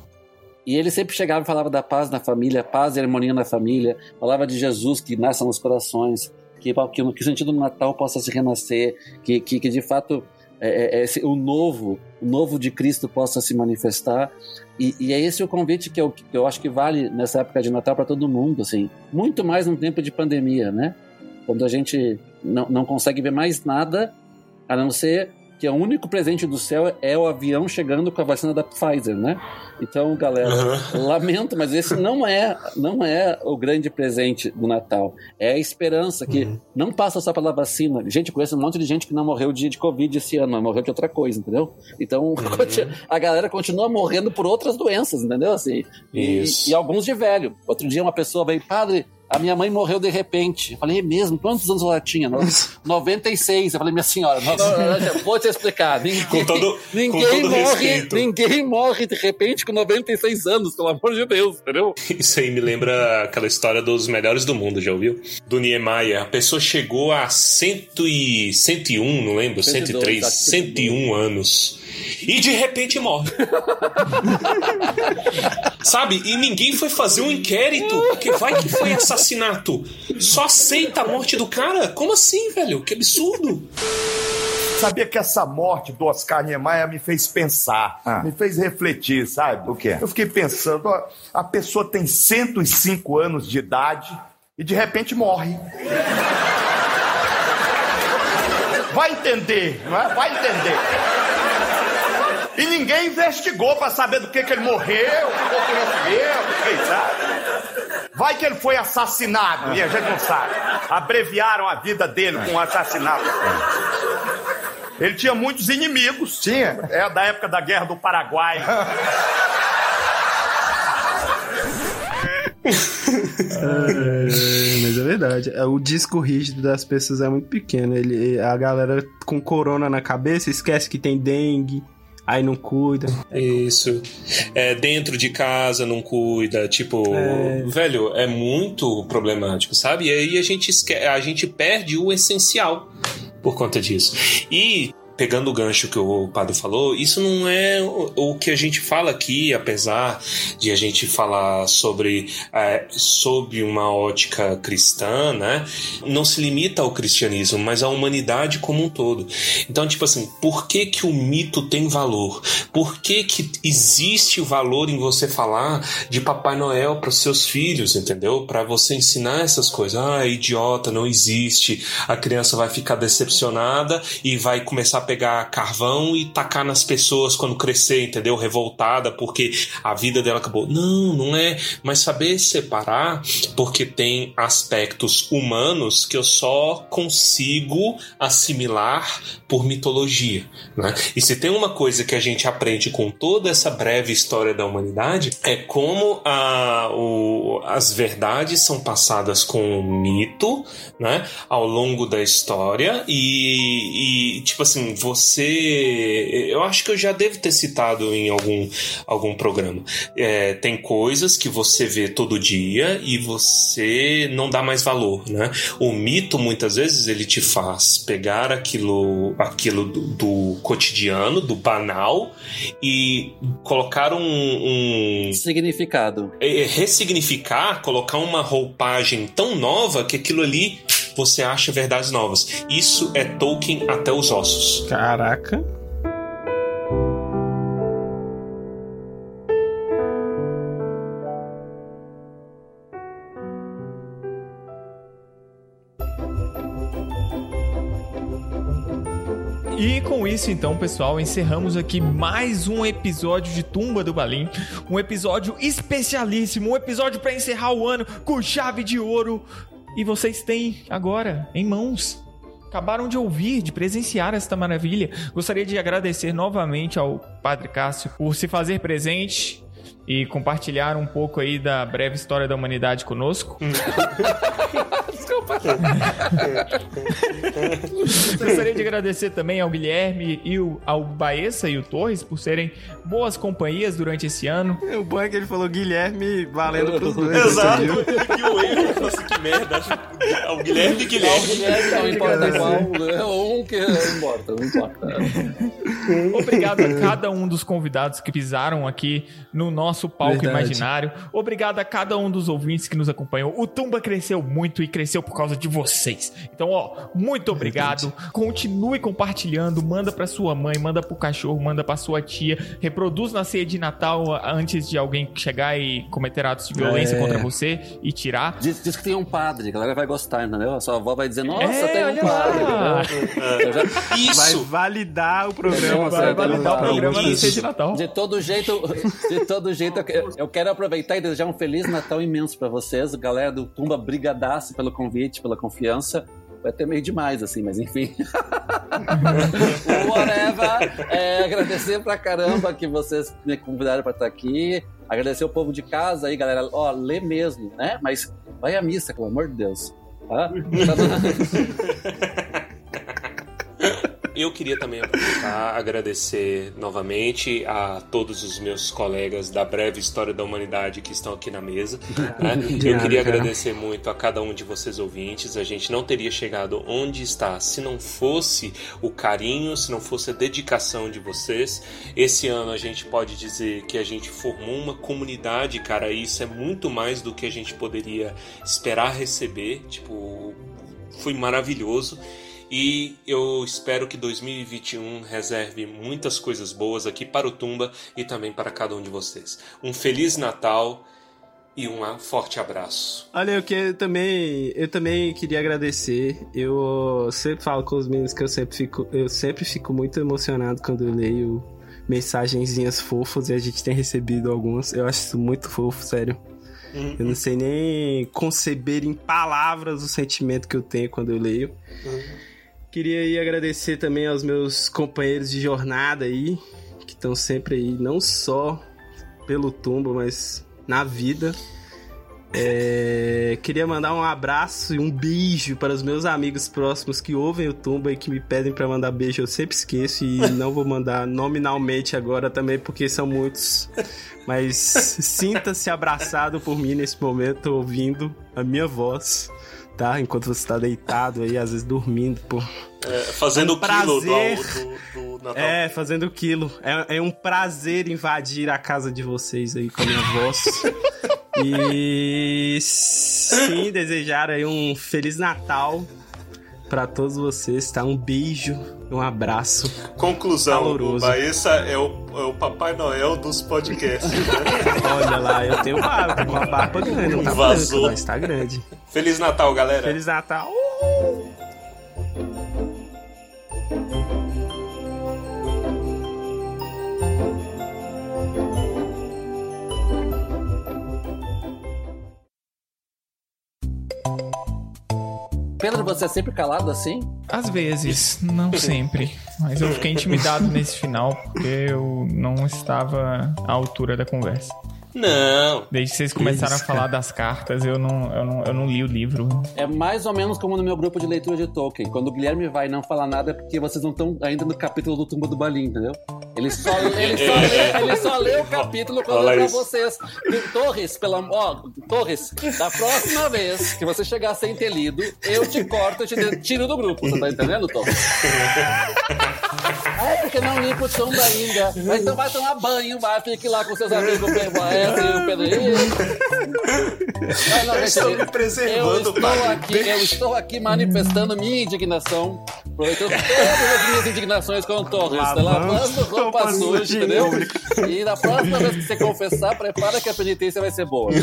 E ele sempre chegava e falava da paz na família, paz e harmonia na família, falava de Jesus que nasce nos corações, que, que, que o sentido do Natal possa se renascer, que, que, que de fato é, é, é o novo, o novo de Cristo possa se manifestar. E, e é esse o convite que eu, que eu acho que vale nessa época de Natal para todo mundo, assim. Muito mais num tempo de pandemia, né? Quando a gente não, não consegue ver mais nada a não ser que o único presente do céu é o avião chegando com a vacina da Pfizer, né? Então, galera, uhum. <laughs> lamento, mas esse não é, não é o grande presente do Natal. É a esperança que uhum. não passa só pela vacina. Gente, conheço um monte de gente que não morreu de, de Covid esse ano, morreu de outra coisa, entendeu? Então, <laughs> uhum. a galera continua morrendo por outras doenças, entendeu? Assim, e, e, alguns de velho. Outro dia uma pessoa veio, padre, a minha mãe morreu de repente. Eu falei, é mesmo? Quantos anos ela tinha? 96. Eu falei, minha senhora, não, não, não, <laughs> vou te explicar. Ninguém, com todo, <laughs> ninguém com todo morre, respeito. ninguém morre de repente com 96 anos, pelo amor de Deus, entendeu? Isso aí me lembra aquela história dos melhores do mundo, já ouviu? Do Niemeyer. A pessoa chegou a cento e, 101, não lembro, 102, 103, 101 anos e de repente morre. <laughs> Sabe? E ninguém foi fazer um inquérito, porque vai que foi assassinato. Só aceita a morte do cara? Como assim, velho? Que absurdo. Sabia que essa morte do Oscar Niemeyer me fez pensar, ah. me fez refletir, sabe? O quê? Eu fiquei pensando, ó, a pessoa tem 105 anos de idade e de repente morre. Vai entender, não é? Vai entender. E ninguém investigou para saber do que, que ele morreu, o que recebeu, quem sabe. Vai que ele foi assassinado, e a gente não sabe. Abreviaram a vida dele com um assassinato. Ele tinha muitos inimigos. Tinha? É da época da Guerra do Paraguai. é, mas é verdade. É, o disco rígido das pessoas é muito pequeno. Ele, a galera com corona na cabeça esquece que tem dengue, aí não cuida. Isso. É, dentro de casa não cuida. Tipo, é... velho, é muito problemático, sabe? E aí a gente, esque... a gente perde o essencial por conta disso. E pegando o gancho que o padre falou, isso não é o, que a gente fala aqui, apesar de a gente falar sobre é, sob uma ótica cristã, né? Não se limita ao cristianismo, mas à humanidade como um todo. Então, tipo assim, por que que o mito tem valor? Por que que existe o valor em você falar de Papai Noel para seus filhos, entendeu? Para você ensinar essas coisas. Ah, idiota, não existe. A criança vai ficar decepcionada e vai começar a pegar carvão e tacar nas pessoas quando crescer, entendeu? Revoltada porque a vida dela acabou. Não, não é. Mas saber separar, porque tem aspectos humanos que eu só consigo assimilar por mitologia. Né? E se tem uma coisa que a gente aprende com toda essa breve história da humanidade, é como a, o, as verdades são passadas com mito né, ao longo da história e, e, tipo assim, você. Eu acho que eu já devo ter citado em algum, algum programa. É, tem coisas que você vê todo dia e você não dá mais valor, né? O mito, muitas vezes, ele te faz pegar aquilo, aquilo do, do cotidiano, do banal, e colocar um. um Significado. é, ressignificar, colocar uma roupagem tão nova que aquilo ali você acha verdades novas. Isso é Tolkien até os ossos. Caraca. E com isso, então, pessoal, encerramos aqui mais um episódio de Tumba do Balim. Um episódio especialíssimo, um episódio para encerrar o ano com chave de ouro. E vocês têm agora em mãos. Acabaram de ouvir, de presenciar esta maravilha. Gostaria de agradecer novamente ao Padre Cássio por se fazer presente e compartilhar um pouco aí da breve história da humanidade conosco. <laughs> Desculpa. Gostaria de agradecer também ao Guilherme e o- ao Baessa e o Torres por serem boas companhias durante esse ano. O bom é que ele falou Guilherme valendo pros <laughs> dois. Exato. entendeu? E o erro, nossa, que merda. É o Guilherme e Guilherme. Guilherme, não importa qual, né? um que não importa, não importa. Obrigado a cada um dos convidados que pisaram aqui no nosso palco Verdade. imaginário. Obrigado a cada um dos ouvintes que nos acompanhou. O Tumba cresceu muito e cresceu por causa de vocês. Então, ó, muito obrigado. Continue compartilhando, manda pra sua mãe, manda pro cachorro, manda pra sua tia. Reproduz na ceia de Natal antes de alguém chegar e cometer atos de violência É. contra você e tirar. Diz, diz que tem um padre, a galera vai gostar, entendeu? A sua avó vai dizer, nossa, É, tem um padre. já- Vai Isso. validar o programa. Vai validar o programa Isso. ceia de Natal. De todo jeito, de todo jeito, eu que- eu quero aproveitar e desejar um feliz Natal imenso pra vocês. Galera do Tumba, brigadaço pelo convite, pela confiança. Vai ter meio demais, assim, mas enfim. <laughs> Whatever. É, agradecer pra caramba que vocês me convidaram pra estar aqui. Agradecer o povo de casa aí, galera. Ó, lê mesmo, né? Mas vai à missa, pelo amor de Deus. Tá? <laughs> Eu queria também aproveitar, <laughs> agradecer novamente a todos os meus colegas da breve história da humanidade que estão aqui na mesa. <laughs> né? Eu queria agradecer muito a cada um de vocês ouvintes. A gente não teria chegado onde está se não fosse o carinho, se não fosse a dedicação de vocês. Esse ano a gente pode dizer que a gente formou uma comunidade, cara. E isso é muito mais do que a gente poderia esperar receber. Tipo, foi maravilhoso. E eu espero que 2021 reserve muitas coisas boas aqui para o Tumba e também para cada um de vocês. Um feliz Natal e um forte abraço. Olha, eu, que, eu, também, eu também queria agradecer. Eu sempre falo com os meninos que eu sempre fico, eu sempre fico muito emocionado quando eu leio mensagenzinhas fofas e a gente tem recebido algumas. Eu acho isso muito fofo, sério. Eu não sei nem conceber em palavras o sentimento que eu tenho quando eu leio. Queria aí agradecer também aos meus companheiros de jornada aí, que estão sempre aí, não só pelo tumbo, mas na vida. É, queria mandar um abraço e um beijo para os meus amigos próximos que ouvem o Tumba e que me pedem para mandar beijo. Eu sempre esqueço e <laughs> não vou mandar nominalmente agora também, porque são muitos. Mas <laughs> sinta-se abraçado por mim nesse momento, ouvindo a minha voz tá? Enquanto você tá deitado aí, às vezes dormindo, pô. É, fazendo É o um quilo do, prazer. do, do Natal. É, fazendo quilo. É, é um prazer invadir a casa de vocês aí com a minha voz. <laughs> E sim, desejar aí um Feliz Natal pra todos vocês, tá? Um beijo, um abraço. Conclusão, Caloroso. o Baessa é o, é o Papai Noel dos podcasts. né? <laughs> Olha lá, eu tenho barba, com a barba <laughs> grande, tá Vazou. branca, mas tá grande. Feliz Natal, galera. Feliz Natal. Pedro, você é sempre calado assim? Às vezes, não sempre. Mas eu fiquei intimidado nesse final porque eu não estava à altura da conversa. Não. Desde que vocês começaram isso, a falar das cartas, eu não, eu, não, eu não li o livro. É mais ou menos como no meu grupo de leitura de Tolkien. Quando o Guilherme vai não falar nada é porque vocês não estão ainda no capítulo do Tumba do Balim, entendeu? Ele só, ele só, lê, ele só lê o capítulo quando é pra isso. vocês. Torres, pela ó, Torres, da próxima vez que você chegar sem ter lido, eu te corto e te tiro do grupo. Você tá entendendo, Torres? Ah, é porque não limpa o Tumba ainda. Mas Então vai tomar banho, vai, fique lá com seus amigos o E o não, gente, Estou me eu preservando, estou padre. aqui, eu estou aqui manifestando minha indignação, aproveitando todas as minhas indignações com o Torres, tá Lavando lavando roupa suja, entendeu? E na próxima vez que você confessar, prepara que a penitência vai ser boa. <laughs>